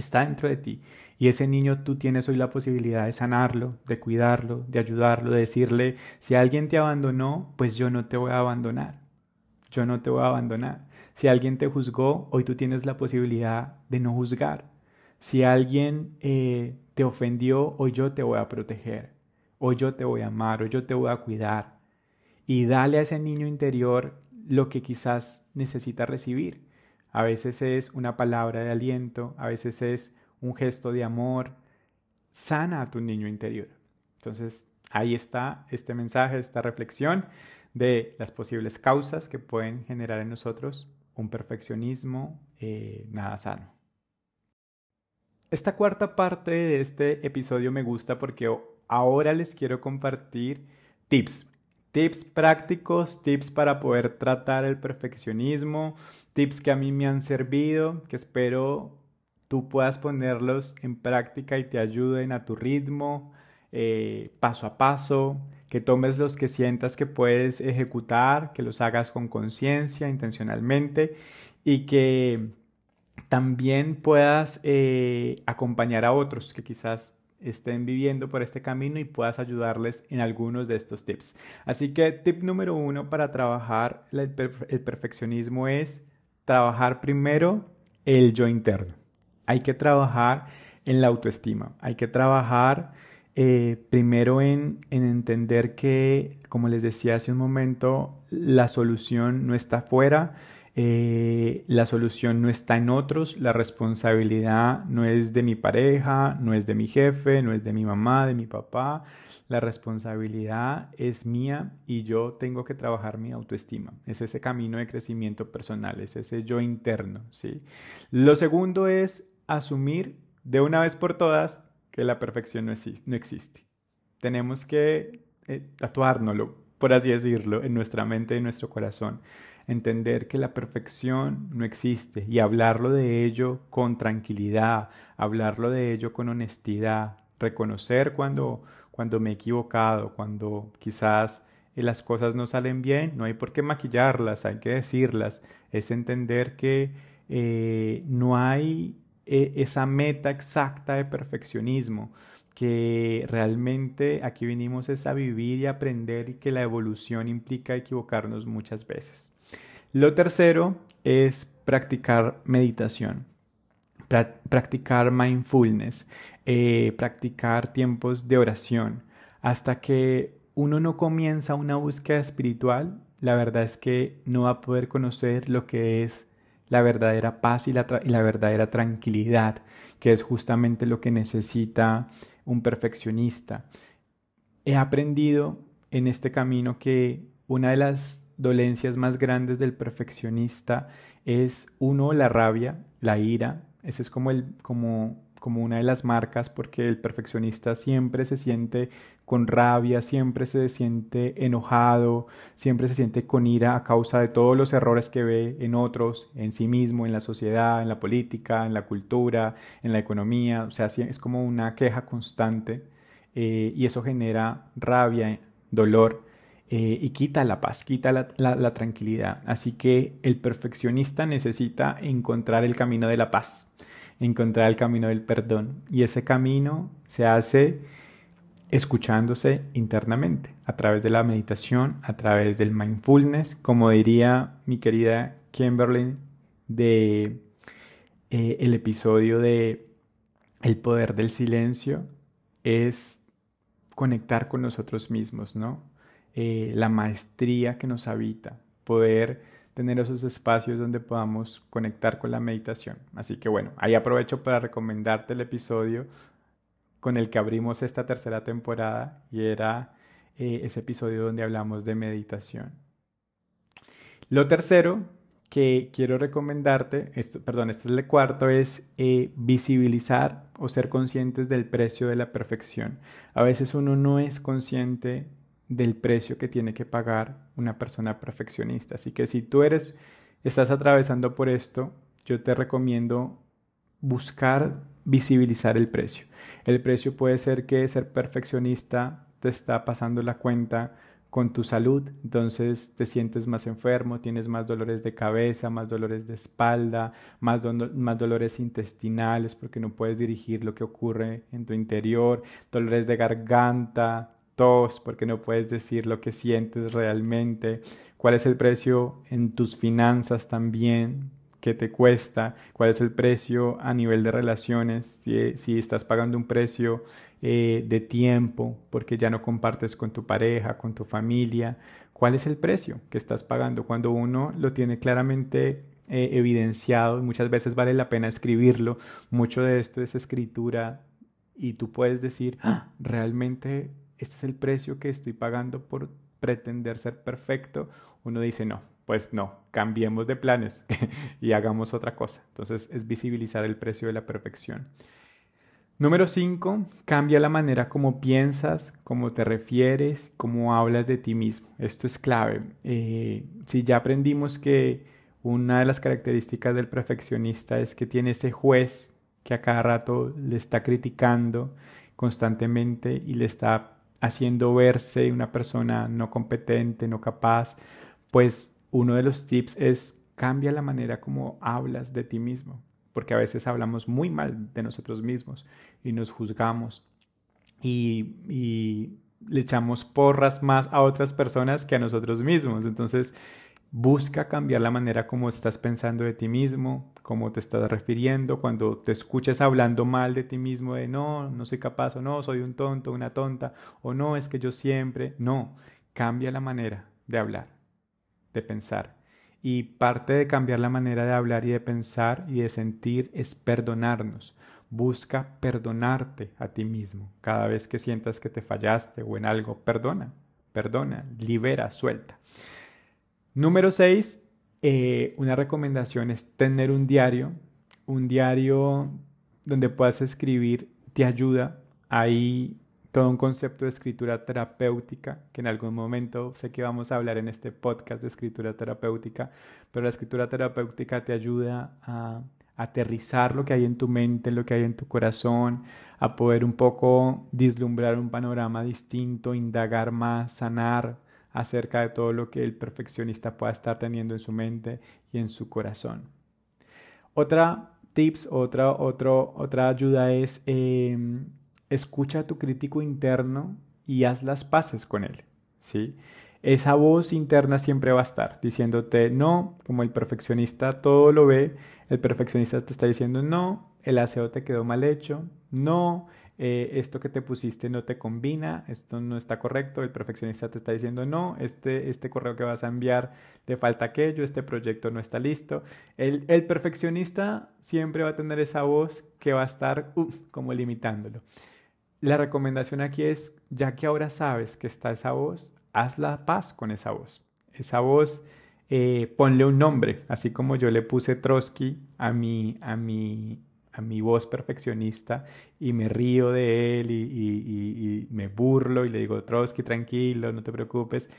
está dentro de ti. Y ese niño tú tienes hoy la posibilidad de sanarlo, de cuidarlo, de ayudarlo, de decirle, si alguien te abandonó, pues yo no te voy a abandonar. Yo no te voy a abandonar. Si alguien te juzgó, hoy tú tienes la posibilidad de no juzgar. Si alguien eh, te ofendió, hoy yo te voy a proteger. Hoy yo te voy a amar, hoy yo te voy a cuidar. Y dale a ese niño interior lo que quizás necesita recibir a veces es una palabra de aliento, a veces es un gesto de amor. Sana a tu niño interior. Entonces, ahí está este mensaje, esta reflexión de las posibles causas que pueden generar en nosotros un perfeccionismo eh, nada sano. Esta cuarta parte de este episodio me gusta porque ahora les quiero compartir tips. Tips prácticos, tips para poder tratar el perfeccionismo, tips que a mí me han servido, que espero tú puedas ponerlos en práctica y te ayuden a tu ritmo, eh, paso a paso, que tomes los que sientas que puedes ejecutar, que los hagas con conciencia, intencionalmente y que también puedas eh, acompañar a otros que quizás estén viviendo por este camino y puedas ayudarles en algunos de estos tips. Así que tip número uno para trabajar el perfeccionismo es trabajar primero el yo interno. Hay que trabajar en la autoestima. Hay que trabajar eh, primero en, en, entender que, como les decía hace un momento, la solución no está fuera, eh, la solución no está en otros, la responsabilidad no es de mi pareja, no es de mi jefe, no es de mi mamá, de mi papá, la responsabilidad es mía y yo tengo que trabajar mi autoestima. Es ese camino de crecimiento personal, es ese yo interno, ¿sí? Lo segundo es asumir de una vez por todas que la perfección no, existe. Tenemos que eh, por así decirlo, en nuestra mente y en nuestro corazón. Entender que la perfección no existe y hablarlo de ello con tranquilidad, hablarlo de ello con honestidad, reconocer cuando cuando me he equivocado, cuando quizás eh, las cosas no salen bien, no hay por qué maquillarlas, hay que decirlas. Es entender que eh, no hay eh, esa meta exacta de perfeccionismo, que realmente aquí vinimos es a vivir y aprender y que la evolución implica equivocarnos muchas veces. Lo tercero es practicar meditación, practicar mindfulness, eh, practicar tiempos de oración. Hasta que uno no comienza una búsqueda espiritual, la verdad es que no va a poder conocer lo que es la verdadera paz y la, y la verdadera tranquilidad, que es justamente lo que necesita un perfeccionista. He aprendido en este camino que una de las dolencias más grandes del perfeccionista es uno la rabia, la ira, ese es como el como como una de las marcas porque el perfeccionista siempre se siente con rabia, siempre se siente enojado, siempre se siente con ira a causa de todos los errores que ve en otros, en sí mismo, en la sociedad, en la política, en la cultura, en la economía, o sea, es como una queja constante eh, y eso genera rabia, dolor. Eh, y quita la paz, quita la tranquilidad. Así que el perfeccionista necesita encontrar el camino de la paz encontrar el camino del perdón. Y ese camino se hace escuchándose internamente, a través de la meditación, a través del mindfulness, como diría mi querida Kimberly de eh, el episodio de El poder del silencio, es conectar con nosotros mismos, ¿no? Eh, la maestría que nos habita, poder tener esos espacios donde podamos conectar con la meditación. Así que bueno, ahí aprovecho para recomendarte el episodio con el que abrimos esta tercera temporada y era eh, ese episodio donde hablamos de meditación. Lo tercero que quiero recomendarte, perdón, este es el cuarto, es eh, visibilizar o ser conscientes del precio de la perfección. A veces uno no es consciente del precio que tiene que pagar una persona perfeccionista. Así que si tú eres, estás atravesando por esto, yo te recomiendo buscar visibilizar el precio. El precio puede ser que ser perfeccionista te está pasando la cuenta con tu salud, entonces te sientes más enfermo, tienes más dolores de cabeza, más dolores de espalda, más, más dolores intestinales porque no puedes dirigir lo que ocurre en tu interior, dolores de garganta, tos, porque no puedes decir lo que sientes realmente, cuál es el precio en tus finanzas también, qué te cuesta, cuál es el precio a nivel de relaciones, si, estás pagando un precio eh, de tiempo porque ya no compartes con tu pareja, con tu familia, cuál es el precio que estás pagando. Cuando uno lo tiene claramente eh, evidenciado, muchas veces vale la pena escribirlo, mucho de esto es escritura y tú puedes decir, ah, realmente este es el precio que estoy pagando por pretender ser perfecto, uno dice, no, pues no, cambiemos de planes y hagamos otra cosa. Entonces es visibilizar el precio de la perfección. Número 5, cambia la manera como piensas, cómo te refieres, cómo hablas de ti mismo. Esto es clave. Eh, si ya aprendimos que una de las características del perfeccionista es que tiene ese juez que a cada rato le está criticando constantemente y le está haciendo verse una persona no competente, no capaz, pues uno de los tips es cambia la manera como hablas de ti mismo, porque a veces hablamos muy mal de nosotros mismos y nos juzgamos y, le echamos porras más a otras personas que a nosotros mismos. Entonces, Busca cambiar la manera como estás pensando de ti mismo, cómo te estás refiriendo, cuando te escuches hablando mal de ti mismo, de no, no soy capaz, o no, soy un tonto, una tonta, o no, es que yo siempre, no, cambia la manera de hablar, de pensar. Y parte de cambiar la manera de hablar y de pensar y de sentir es perdonarnos. Busca perdonarte a ti mismo. Cada vez que sientas que te fallaste o en algo, perdona, perdona, libera, suelta. Número 6, eh, una recomendación es tener un diario, un diario donde puedas escribir, te ayuda. Hay todo un concepto de escritura terapéutica, que en algún momento sé que vamos a hablar en este podcast de escritura terapéutica, pero la escritura terapéutica te ayuda a aterrizar lo que hay en tu mente, lo que hay en tu corazón, a poder un poco vislumbrar un panorama distinto, indagar más, sanar, acerca de todo lo que el perfeccionista pueda estar teniendo en su mente y en su corazón. Otra tips, otra, otra ayuda es em, escucha a tu crítico interno y haz las paces con él, ¿sí? Esa voz interna siempre va a estar diciéndote no, como el perfeccionista todo lo ve, el perfeccionista te está diciendo no, el aseo te quedó mal hecho, no, eh, esto que te pusiste no te combina, esto no está correcto, el perfeccionista te está diciendo no, este, este correo que vas a enviar le falta aquello, este proyecto no está listo. El, el perfeccionista siempre va a tener esa voz que va a estar uh, como limitándolo. La recomendación aquí es, ya que ahora sabes que está esa voz, haz la paz con esa voz. Esa voz, eh, ponle un nombre, así como yo le puse Trotsky a mi, a mi a mi voz perfeccionista y me río de él y, me burlo y le digo, Trotsky, tranquilo, no te preocupes.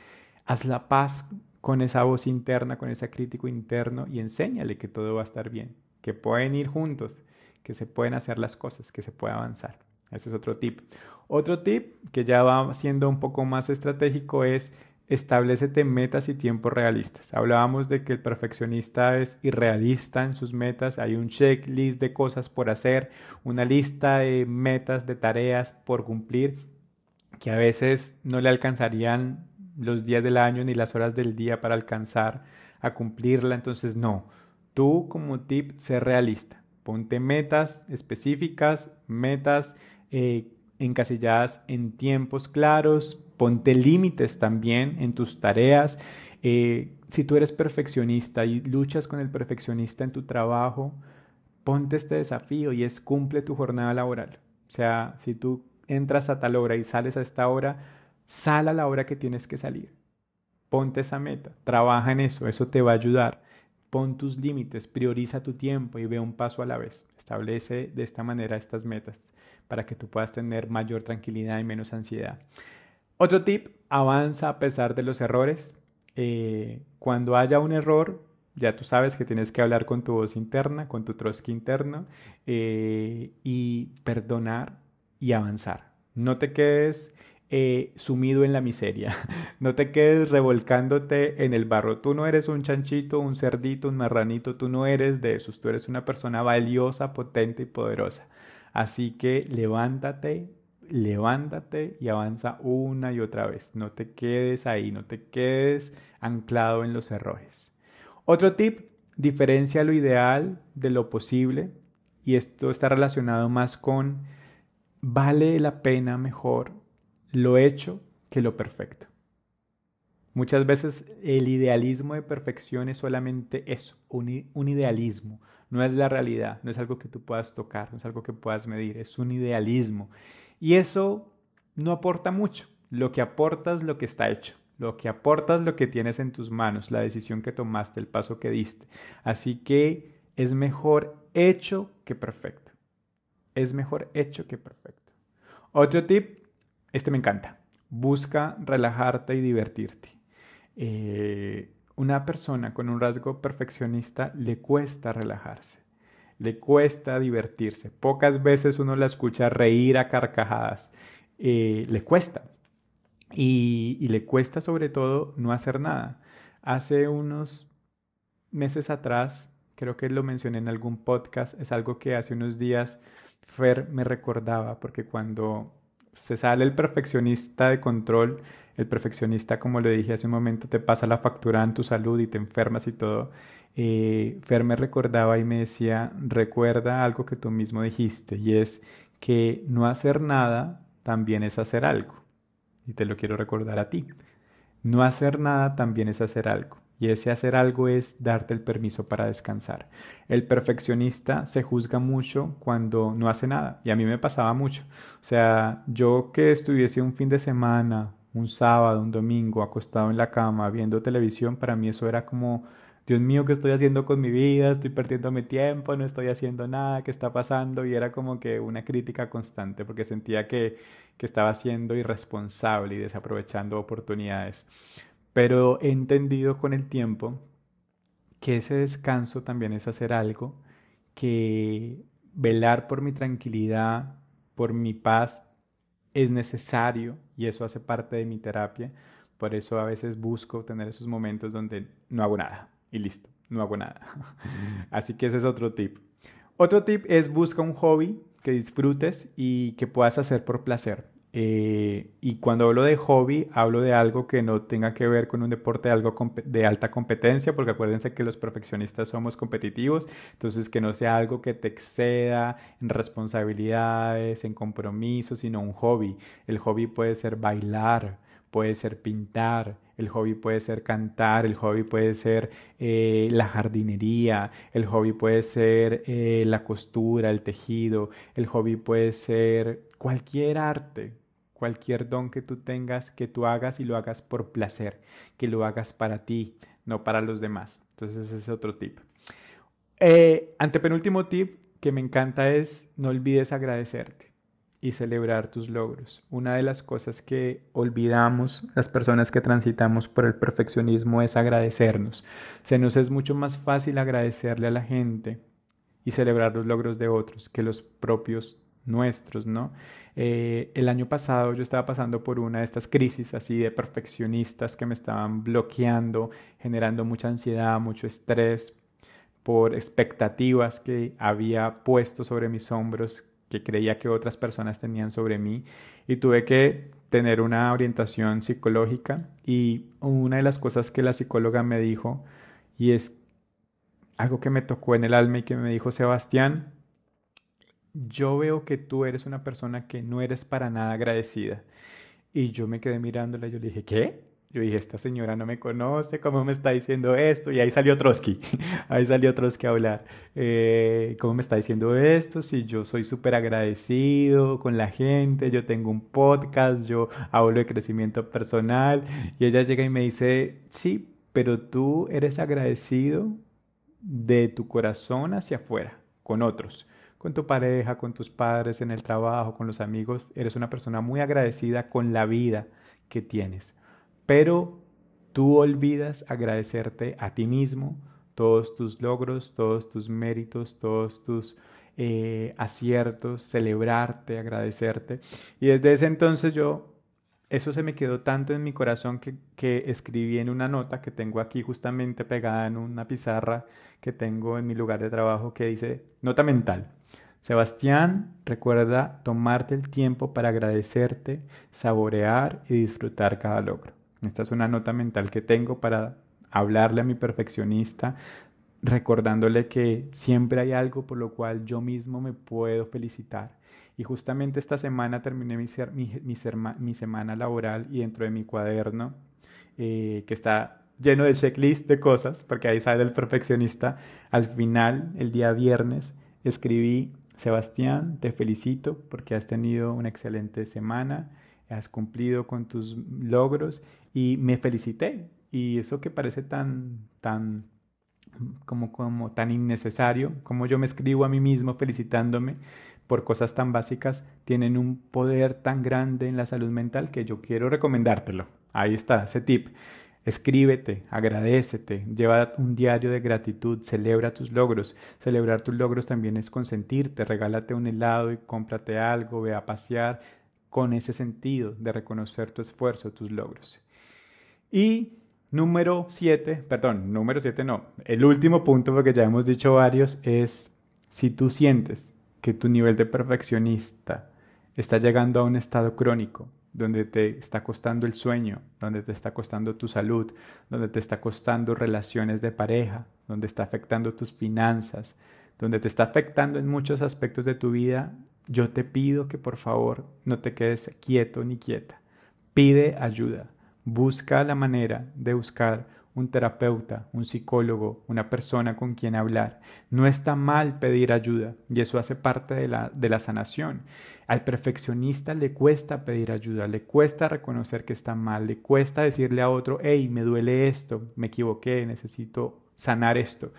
Haz la paz con esa voz interna, con ese crítico interno y enséñale que todo va a estar bien, que pueden ir juntos, que se pueden hacer las cosas, que se puede avanzar. Ese es otro tip. Otro tip que ya va siendo un poco más estratégico es establecete metas y tiempos realistas. Hablábamos de que el perfeccionista es irrealista en sus metas, hay un checklist de cosas por hacer, una lista de metas, de tareas por cumplir, que a veces no le alcanzarían los días del año ni las horas del día para alcanzar a cumplirla. Entonces, no, tú como tip, sé realista. Ponte metas específicas, metas eh, encasilladas en tiempos claros, ponte límites también en tus tareas. Eh, si tú eres perfeccionista y luchas con el perfeccionista en tu trabajo, ponte este desafío y es cumple tu jornada laboral. O sea, si tú entras a tal hora y sales a esta hora, sal a la hora que tienes que salir. Ponte esa meta, trabaja en eso, eso te va a ayudar. Pon tus límites, prioriza tu tiempo y ve un paso a la vez. Establece de esta manera estas metas para que tú puedas tener mayor tranquilidad y menos ansiedad. Otro tip, avanza a pesar de los errores. Eh, cuando haya un error, ya tú sabes que tienes que hablar con tu voz interna, con tu Trotsky interno eh, y perdonar y avanzar. No te quedes eh, sumido en la miseria, no te quedes revolcándote en el barro. Tú no eres un chanchito, un cerdito, un marranito, tú no eres de esos, tú eres una persona valiosa, potente y poderosa. Así que levántate, levántate y avanza una y otra vez. No te quedes ahí, no te quedes anclado en los errores. Otro tip, diferencia lo ideal de lo posible y esto está relacionado más con vale la pena mejor lo hecho que lo perfecto. Muchas veces el idealismo de perfección es solamente eso, un, un idealismo, no es la realidad, no es algo que tú puedas tocar, no es algo que puedas medir, es un idealismo. Y eso no aporta mucho. Lo que aporta es lo que está hecho. Lo que aporta es lo que tienes en tus manos, la decisión que tomaste, el paso que diste. Así que es mejor hecho que perfecto. Es mejor hecho que perfecto. Otro tip, este me encanta. Busca relajarte y divertirte. Eh, una persona con un rasgo perfeccionista le cuesta relajarse, le cuesta divertirse. Pocas veces uno la escucha reír a carcajadas, eh, le cuesta. Y, y le cuesta sobre todo no hacer nada. Hace unos meses atrás, creo que lo mencioné en algún podcast, es algo que hace unos días Fer me recordaba, porque cuando se sale el perfeccionista de control, el perfeccionista, como le dije hace un momento, te pasa la factura en tu salud y te enfermas y todo. Eh, Fer me recordaba y me decía, recuerda algo que tú mismo dijiste, y es que no hacer nada también es hacer algo. Y te lo quiero recordar a ti. No hacer nada también es hacer algo. Y ese hacer algo es darte el permiso para descansar. El perfeccionista se juzga mucho cuando no hace nada. Y a mí me pasaba mucho. O sea, yo que estuviese un fin de semana, un sábado, un domingo, acostado en la cama, viendo televisión, para mí eso era como, Dios mío, ¿qué estoy haciendo con mi vida? Estoy perdiendo mi tiempo, no estoy haciendo nada, ¿qué está pasando? Y era como que una crítica constante porque sentía que, que estaba siendo irresponsable y desaprovechando oportunidades pero he entendido con el tiempo que ese descanso también es hacer algo, que velar por mi tranquilidad, por mi paz, es necesario y eso hace parte de mi terapia. Por eso a veces busco tener esos momentos donde no hago nada y listo, no hago nada. Así que ese es otro tip. Otro tip es busca un hobby que disfrutes y que puedas hacer por placer. Eh, y cuando hablo de hobby, hablo de algo que no tenga que ver con un deporte de, algo de alta competencia, porque acuérdense que los perfeccionistas somos competitivos, entonces que no sea algo que te exceda en responsabilidades, en compromisos, sino un hobby. El hobby puede ser bailar, puede ser pintar, el hobby puede ser cantar, el hobby puede ser eh, la jardinería, el hobby puede ser eh, la costura, el tejido, el hobby puede ser cualquier arte, cualquier don que tú tengas, que tú hagas y lo hagas por placer, que lo hagas para ti, no para los demás. Entonces ese es otro tip. Eh, antepenúltimo tip que me encanta es no olvides agradecerte y celebrar tus logros. Una de las cosas que olvidamos las personas que transitamos por el perfeccionismo es agradecernos. Se nos es mucho más fácil agradecerle a la gente y celebrar los logros de otros que los propios nuestros, ¿no? Eh, el año pasado yo estaba pasando por una de estas crisis así de perfeccionistas que me estaban bloqueando, generando mucha ansiedad, mucho estrés por expectativas que había puesto sobre mis hombros que creía que otras personas tenían sobre mí y tuve que tener una orientación psicológica y una de las cosas que la psicóloga me dijo y es algo que me tocó en el alma y que me dijo Sebastián, yo veo que tú eres una persona que no eres para nada agradecida. Y yo me quedé mirándola y yo le dije, ¿qué? Yo dije, esta señora no me conoce, ¿cómo me está diciendo esto? Y ahí salió Trotsky, ahí salió Trotsky a hablar. Eh, ¿Cómo me está diciendo esto? Si yo soy súper agradecido con la gente, yo tengo un podcast, yo hablo de crecimiento personal. Y ella llega y me dice, sí, pero tú eres agradecido de tu corazón hacia afuera, con otros con tu pareja, con tus padres, en el trabajo, con los amigos. Eres una persona muy agradecida con la vida que tienes. Pero tú olvidas agradecerte a ti mismo, todos tus logros, todos tus méritos, todos tus eh, aciertos, celebrarte, agradecerte. Y desde ese entonces yo, eso se me quedó tanto en mi corazón que, que escribí en una nota que tengo aquí justamente pegada en una pizarra que tengo en mi lugar de trabajo que dice nota mental. Sebastián, recuerda tomarte el tiempo para agradecerte, saborear y disfrutar cada logro. Esta es una nota mental que tengo para hablarle a mi perfeccionista, recordándole que siempre hay algo por lo cual yo mismo me puedo felicitar. Y justamente esta semana terminé mi, mi, semana laboral y dentro de mi cuaderno, eh, que está lleno de checklist de cosas, porque ahí sale el perfeccionista, al final, el día viernes, escribí Sebastián, te felicito porque has tenido una excelente semana, has cumplido con tus logros y me felicité. Y eso que parece tan, tan, como, como tan innecesario, como yo me escribo a mí mismo felicitándome por cosas tan básicas, tienen un poder tan grande en la salud mental que yo quiero recomendártelo. Ahí está, ese tip. Escríbete, agradecete, lleva un diario de gratitud, celebra tus logros. Celebrar tus logros también es consentirte, regálate un helado y cómprate algo, ve a pasear con ese sentido de reconocer tu esfuerzo, tus logros. Y número siete, perdón, número siete no, el último punto, porque ya hemos dicho varios, es si tú sientes que tu nivel de perfeccionista está llegando a un estado crónico, donde te está costando el sueño, donde te está costando tu salud, donde te está costando relaciones de pareja, donde está afectando tus finanzas, donde te está afectando en muchos aspectos de tu vida, yo te pido que por favor no te quedes quieto ni quieta. Pide ayuda. Busca la manera de buscar un terapeuta, un psicólogo, una persona con quien hablar. No está mal pedir ayuda y eso hace parte de la, de la sanación. Al perfeccionista le cuesta pedir ayuda, le cuesta reconocer que está mal, le cuesta decirle a otro, hey, me duele esto, me equivoqué, necesito sanar esto.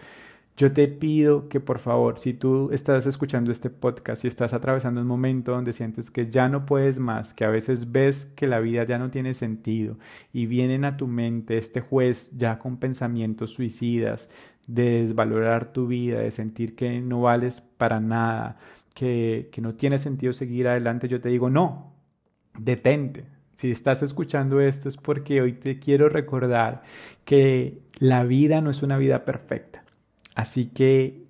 Yo te pido que por favor, si tú estás escuchando este podcast y estás atravesando un momento donde sientes que ya no puedes más, que a veces ves que la vida ya no tiene sentido y vienen a tu mente este juez ya con pensamientos suicidas, de desvalorar tu vida, de sentir que no vales para nada, que, que no tiene sentido seguir adelante, yo te digo, no, detente, si estás escuchando esto es porque hoy te quiero recordar que la vida no es una vida perfecta. Así que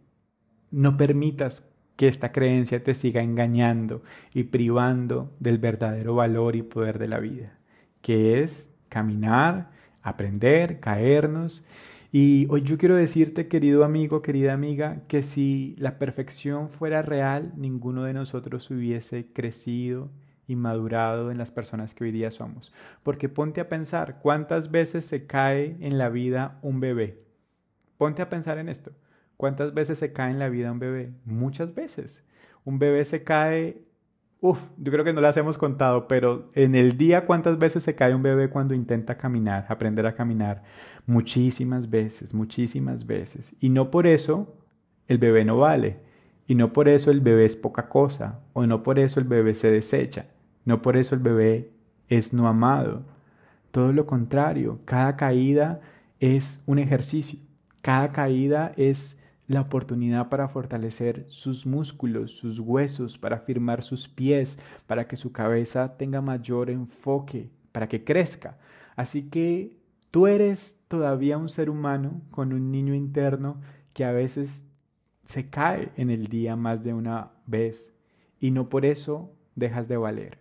no permitas que esta creencia te siga engañando y privando del verdadero valor y poder de la vida, que es caminar, aprender, caernos. Y hoy yo quiero decirte, querido amigo, querida amiga, que si la perfección fuera real, ninguno de nosotros hubiese crecido y madurado en las personas que hoy día somos. Porque ponte a pensar cuántas veces se cae en la vida un bebé. Ponte a pensar en esto. ¿Cuántas veces se cae en la vida un bebé? Muchas veces. Un bebé se cae, uff, yo creo que no las hemos contado, pero en el día cuántas veces se cae un bebé cuando intenta caminar, aprender a caminar. Muchísimas veces, muchísimas veces. Y no por eso el bebé no vale. Y no por eso el bebé es poca cosa. O no por eso el bebé se desecha. No por eso el bebé es no amado. Todo lo contrario, cada caída es un ejercicio. Cada caída es la oportunidad para fortalecer sus músculos, sus huesos, para firmar sus pies, para que su cabeza tenga mayor enfoque, para que crezca. Así que tú eres todavía un ser humano con un niño interno que a veces se cae en el día más de una vez y no por eso dejas de valer.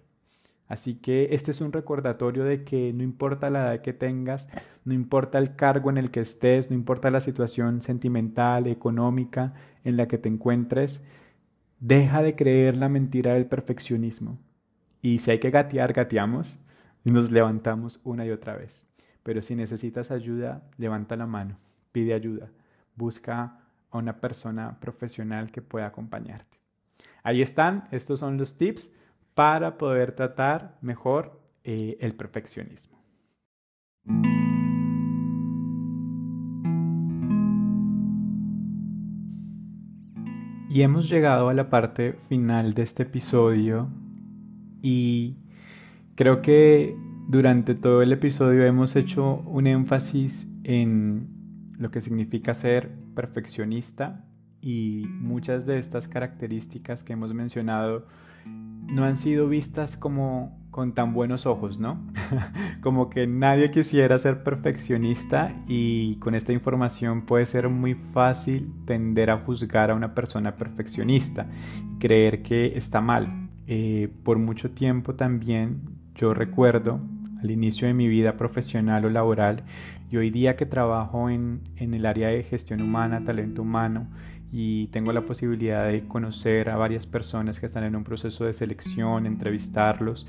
Así que este es un recordatorio de que no importa la edad que tengas, no importa el cargo en el que estés, no importa la situación sentimental, económica en la que te encuentres, deja de creer la mentira del perfeccionismo. Y si hay que gatear, gateamos y nos levantamos una y otra vez. Pero si necesitas ayuda, levanta la mano, pide ayuda, busca a una persona profesional que pueda acompañarte. Ahí están, estos son los tips para poder tratar mejor eh, el perfeccionismo. Y hemos llegado a la parte final de este episodio y creo que durante todo el episodio hemos hecho un énfasis en lo que significa ser perfeccionista y muchas de estas características que hemos mencionado no han sido vistas como con tan buenos ojos, ¿no? como que nadie quisiera ser perfeccionista y con esta información puede ser muy fácil tender a juzgar a una persona perfeccionista, creer que está mal. Eh, por mucho tiempo también yo recuerdo al inicio de mi vida profesional o laboral y hoy día que trabajo en, en el área de gestión humana, talento humano, y tengo la posibilidad de conocer a varias personas que están en un proceso de selección, entrevistarlos.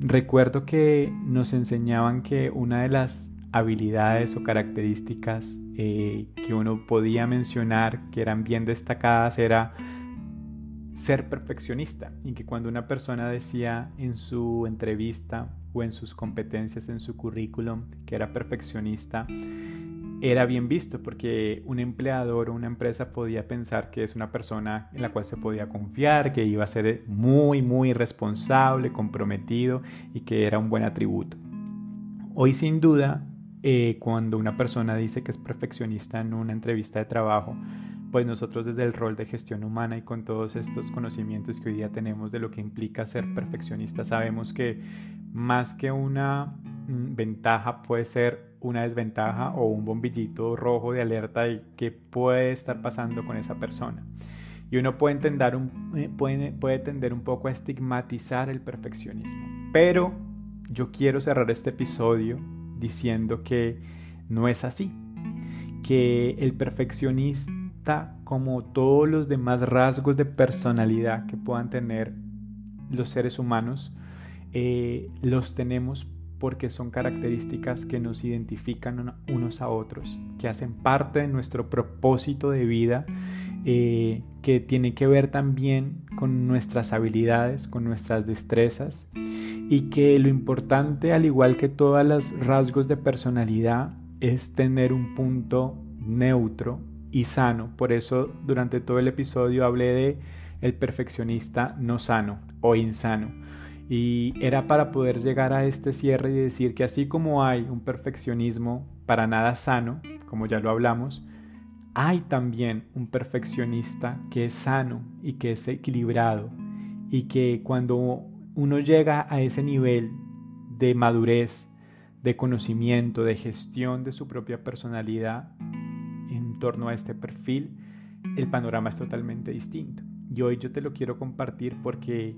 Recuerdo que nos enseñaban que una de las habilidades o características eh, que uno podía mencionar que eran bien destacadas era ser perfeccionista y que cuando una persona decía en su entrevista o en sus competencias en su currículum que era perfeccionista era bien visto porque un empleador o una empresa podía pensar que es una persona en la cual se podía confiar, que iba a ser muy, muy responsable, comprometido y que era un buen atributo. Hoy sin duda, eh, cuando una persona dice que es perfeccionista en una entrevista de trabajo, pues nosotros desde el rol de gestión humana y con todos estos conocimientos que hoy día tenemos de lo que implica ser perfeccionista, sabemos que más que una mm, ventaja puede ser una desventaja o un bombillito rojo de alerta de qué puede estar pasando con esa persona. Y uno puede, entender un, eh, puede, puede tender un poco a estigmatizar el perfeccionismo. Pero yo quiero cerrar este episodio diciendo que no es así. Que el perfeccionista, como todos los demás rasgos de personalidad que puedan tener los seres humanos, eh, los tenemos porque son características que nos identifican unos a otros, que hacen parte de nuestro propósito de vida, eh, que tiene que ver también con nuestras habilidades, con nuestras destrezas, y que lo importante, al igual que todos los rasgos de personalidad, es tener un punto neutro y sano. Por eso durante todo el episodio hablé de el perfeccionista no sano o insano y era para poder llegar a este cierre y decir que así como hay un perfeccionismo para nada sano, como ya lo hablamos, hay también un perfeccionista que es sano y que es equilibrado y que cuando uno llega a ese nivel de madurez, de conocimiento, de gestión de su propia personalidad en torno a este perfil, el panorama es totalmente distinto. y hoy yo te lo quiero compartir porque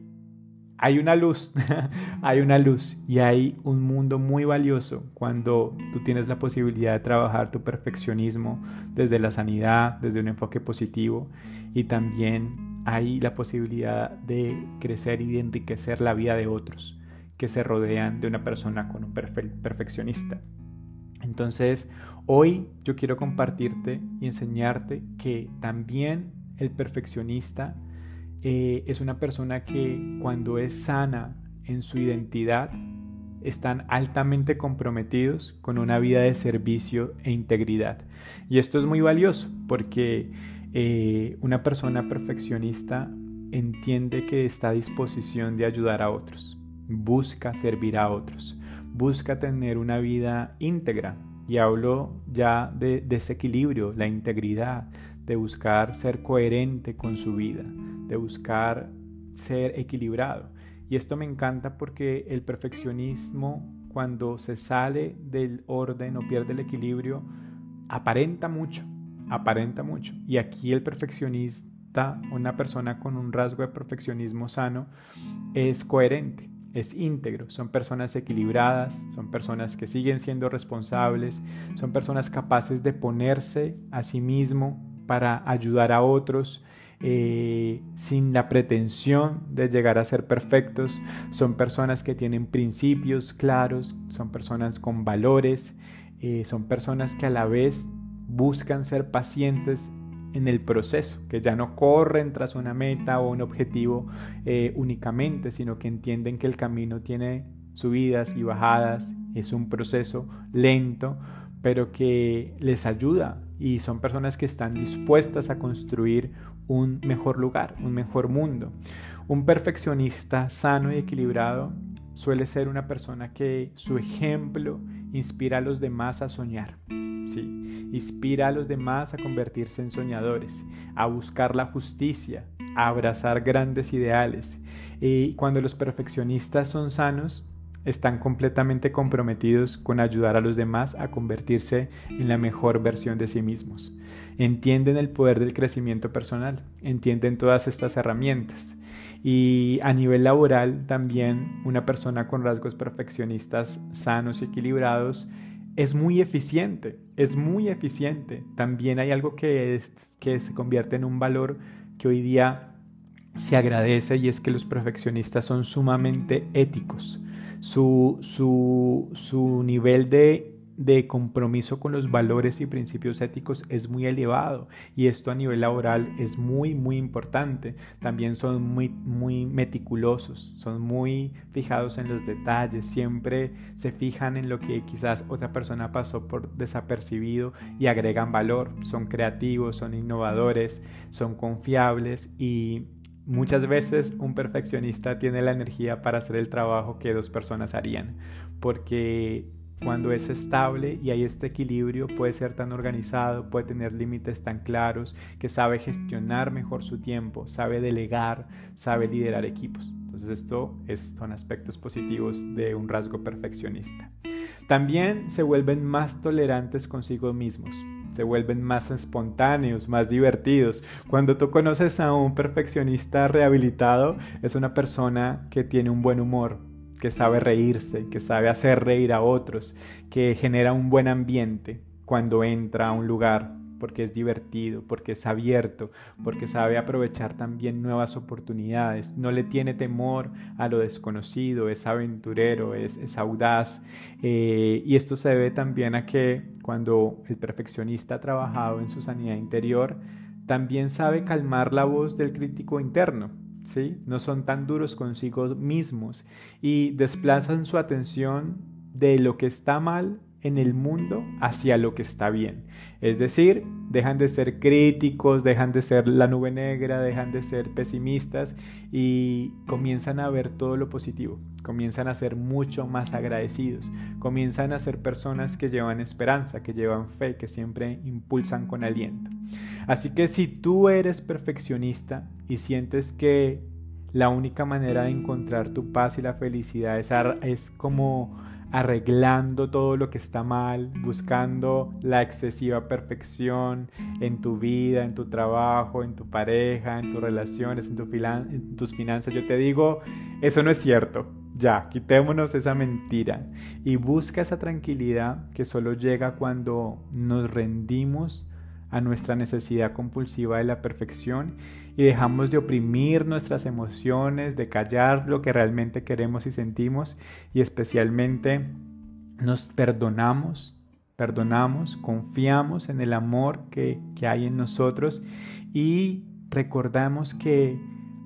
hay una luz, hay una luz y hay un mundo muy valioso cuando tú tienes la posibilidad de trabajar tu perfeccionismo desde la sanidad, desde un enfoque positivo y también hay la posibilidad de crecer y de enriquecer la vida de otros que se rodean de una persona con un perfeccionista. Entonces, hoy yo quiero compartirte y enseñarte que también el perfeccionista eh, es una persona que cuando es sana en su identidad, están altamente comprometidos con una vida de servicio e integridad. Y esto es muy valioso porque eh, una persona perfeccionista entiende que está a disposición de ayudar a otros, busca servir a otros, busca tener una vida íntegra. Y hablo ya de, de ese equilibrio, la integridad, de buscar ser coherente con su vida, de buscar ser equilibrado. Y esto me encanta porque el perfeccionismo, cuando se sale del orden o pierde el equilibrio, aparenta mucho, aparenta mucho. Y aquí el perfeccionista, una persona con un rasgo de perfeccionismo sano, es coherente, es íntegro. Son personas equilibradas, son personas que siguen siendo responsables, son personas capaces de ponerse a sí mismo para ayudar a otros eh, sin la pretensión de llegar a ser perfectos. Son personas que tienen principios claros, son personas con valores, eh, son personas que a la vez buscan ser pacientes en el proceso, que ya no corren tras una meta o un objetivo eh, únicamente, sino que entienden que el camino tiene subidas y bajadas, es un proceso lento, pero que les ayuda y son personas que están dispuestas a construir un mejor lugar, un mejor mundo. Un perfeccionista sano y equilibrado suele ser una persona que su ejemplo inspira a los demás a soñar. Sí, inspira a los demás a convertirse en soñadores, a buscar la justicia, a abrazar grandes ideales. Y cuando los perfeccionistas son sanos, están completamente comprometidos con ayudar a los demás a convertirse en la mejor versión de sí mismos. Entienden el poder del crecimiento personal, entienden todas estas herramientas. Y a nivel laboral también una persona con rasgos perfeccionistas sanos y equilibrados es muy eficiente, es muy eficiente. También hay algo que, que se convierte en un valor que hoy día se agradece y es que los perfeccionistas son sumamente éticos su, su, su nivel de de compromiso con los valores y principios éticos es muy elevado. Y esto a nivel laboral es muy muy importante. También son muy muy meticulosos, son muy fijados en los detalles, siempre se fijan en lo que quizás otra persona pasó por desapercibido y agregan valor, son creativos, son innovadores, son confiables y Muchas veces un perfeccionista tiene la energía para hacer el trabajo que dos personas harían, porque cuando es estable y hay este equilibrio puede ser tan organizado, puede tener límites tan claros, que sabe gestionar mejor su tiempo, sabe delegar, sabe liderar equipos. Entonces esto son aspectos positivos de un rasgo perfeccionista. También se vuelven más tolerantes consigo mismos se vuelven más espontáneos, más divertidos. Cuando tú conoces a un perfeccionista rehabilitado, es una persona que tiene un buen humor, que sabe reírse, que sabe hacer reír a otros, que genera un buen ambiente cuando entra a un lugar porque es divertido, porque es abierto, porque sabe aprovechar también nuevas oportunidades, no le tiene temor a lo desconocido, es aventurero, es, audaz. Eh, y esto se debe también a que cuando el perfeccionista ha trabajado en su sanidad interior, también sabe calmar la voz del crítico interno. ¿Sí? No son tan duros consigo mismos y desplazan su atención de lo que está mal en el mundo hacia lo que está bien. Es decir, dejan de ser críticos, dejan de ser la nube negra, dejan de ser pesimistas y comienzan a ver todo lo positivo, comienzan a ser mucho más agradecidos, comienzan a ser personas que llevan esperanza, que llevan fe, que siempre impulsan con aliento. Así que si tú eres perfeccionista y sientes que la única manera de encontrar tu paz y la felicidad es, es como arreglando todo lo que está mal, buscando la excesiva perfección en tu vida, en tu trabajo, en tu pareja, en tus relaciones, en, tus finanzas. Yo te digo, eso no es cierto. Ya, quitémonos esa mentira y busca esa tranquilidad que solo llega cuando nos rendimos a nuestra necesidad compulsiva de la perfección y dejamos de oprimir nuestras emociones, de callar lo que realmente queremos y sentimos y especialmente nos perdonamos, perdonamos, confiamos en el amor que, que hay en nosotros y recordamos que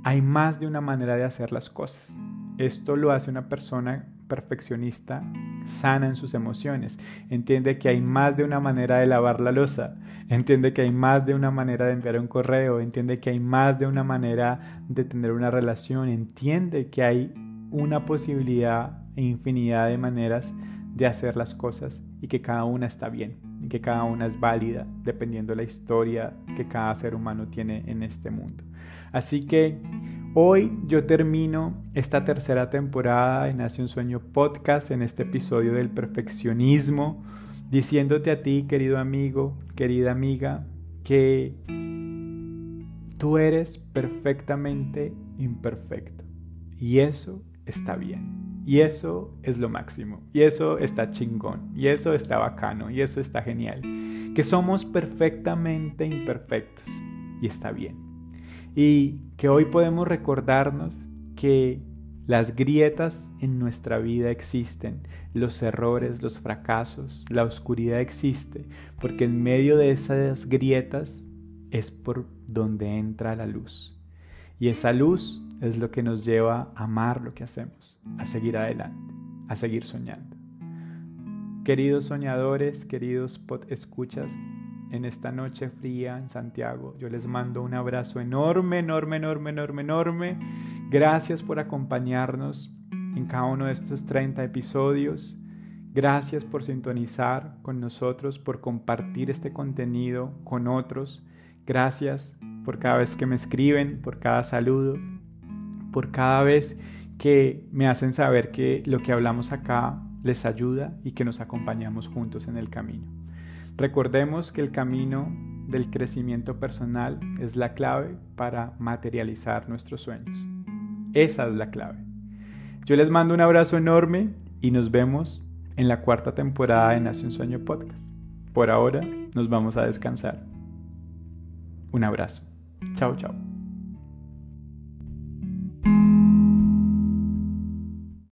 hay más de una manera de hacer las cosas. Esto lo hace una persona perfeccionista sana en sus emociones. Entiende que hay más de una manera de lavar la losa. Entiende que hay más de una manera de enviar un correo. Entiende que hay más de una manera de tener una relación. Entiende que hay una posibilidad e infinidad de maneras de hacer las cosas y que cada una está bien y que cada una es válida dependiendo de la historia que cada ser humano tiene en este mundo. Así que Hoy yo termino esta tercera temporada de Nace un Sueño Podcast en este episodio del perfeccionismo, diciéndote a ti, querido amigo, querida amiga, que tú eres perfectamente imperfecto. Y eso está bien. Y eso es lo máximo. Y eso está chingón. Y eso está bacano. Y eso está genial. Que somos perfectamente imperfectos. Y está bien y que hoy podemos recordarnos que las grietas en nuestra vida existen, los errores, los fracasos, la oscuridad existe, porque en medio de esas grietas es por donde entra la luz. Y esa luz es lo que nos lleva a amar lo que hacemos, a seguir adelante, a seguir soñando. Queridos soñadores, queridos pod escuchas, en esta noche fría en Santiago. Yo les mando un abrazo enorme, enorme, enorme, enorme, enorme. Gracias por acompañarnos en cada uno de estos 30 episodios. Gracias por sintonizar con nosotros, por compartir este contenido con otros. Gracias por cada vez que me escriben, por cada saludo, por cada vez que me hacen saber que lo que hablamos acá les ayuda y que nos acompañamos juntos en el camino. Recordemos que el camino del crecimiento personal es la clave para materializar nuestros sueños. Esa es la clave. Yo les mando un abrazo enorme y nos vemos en la cuarta temporada de Nace un Sueño Podcast. Por ahora nos vamos a descansar. Un abrazo. Chao, chao.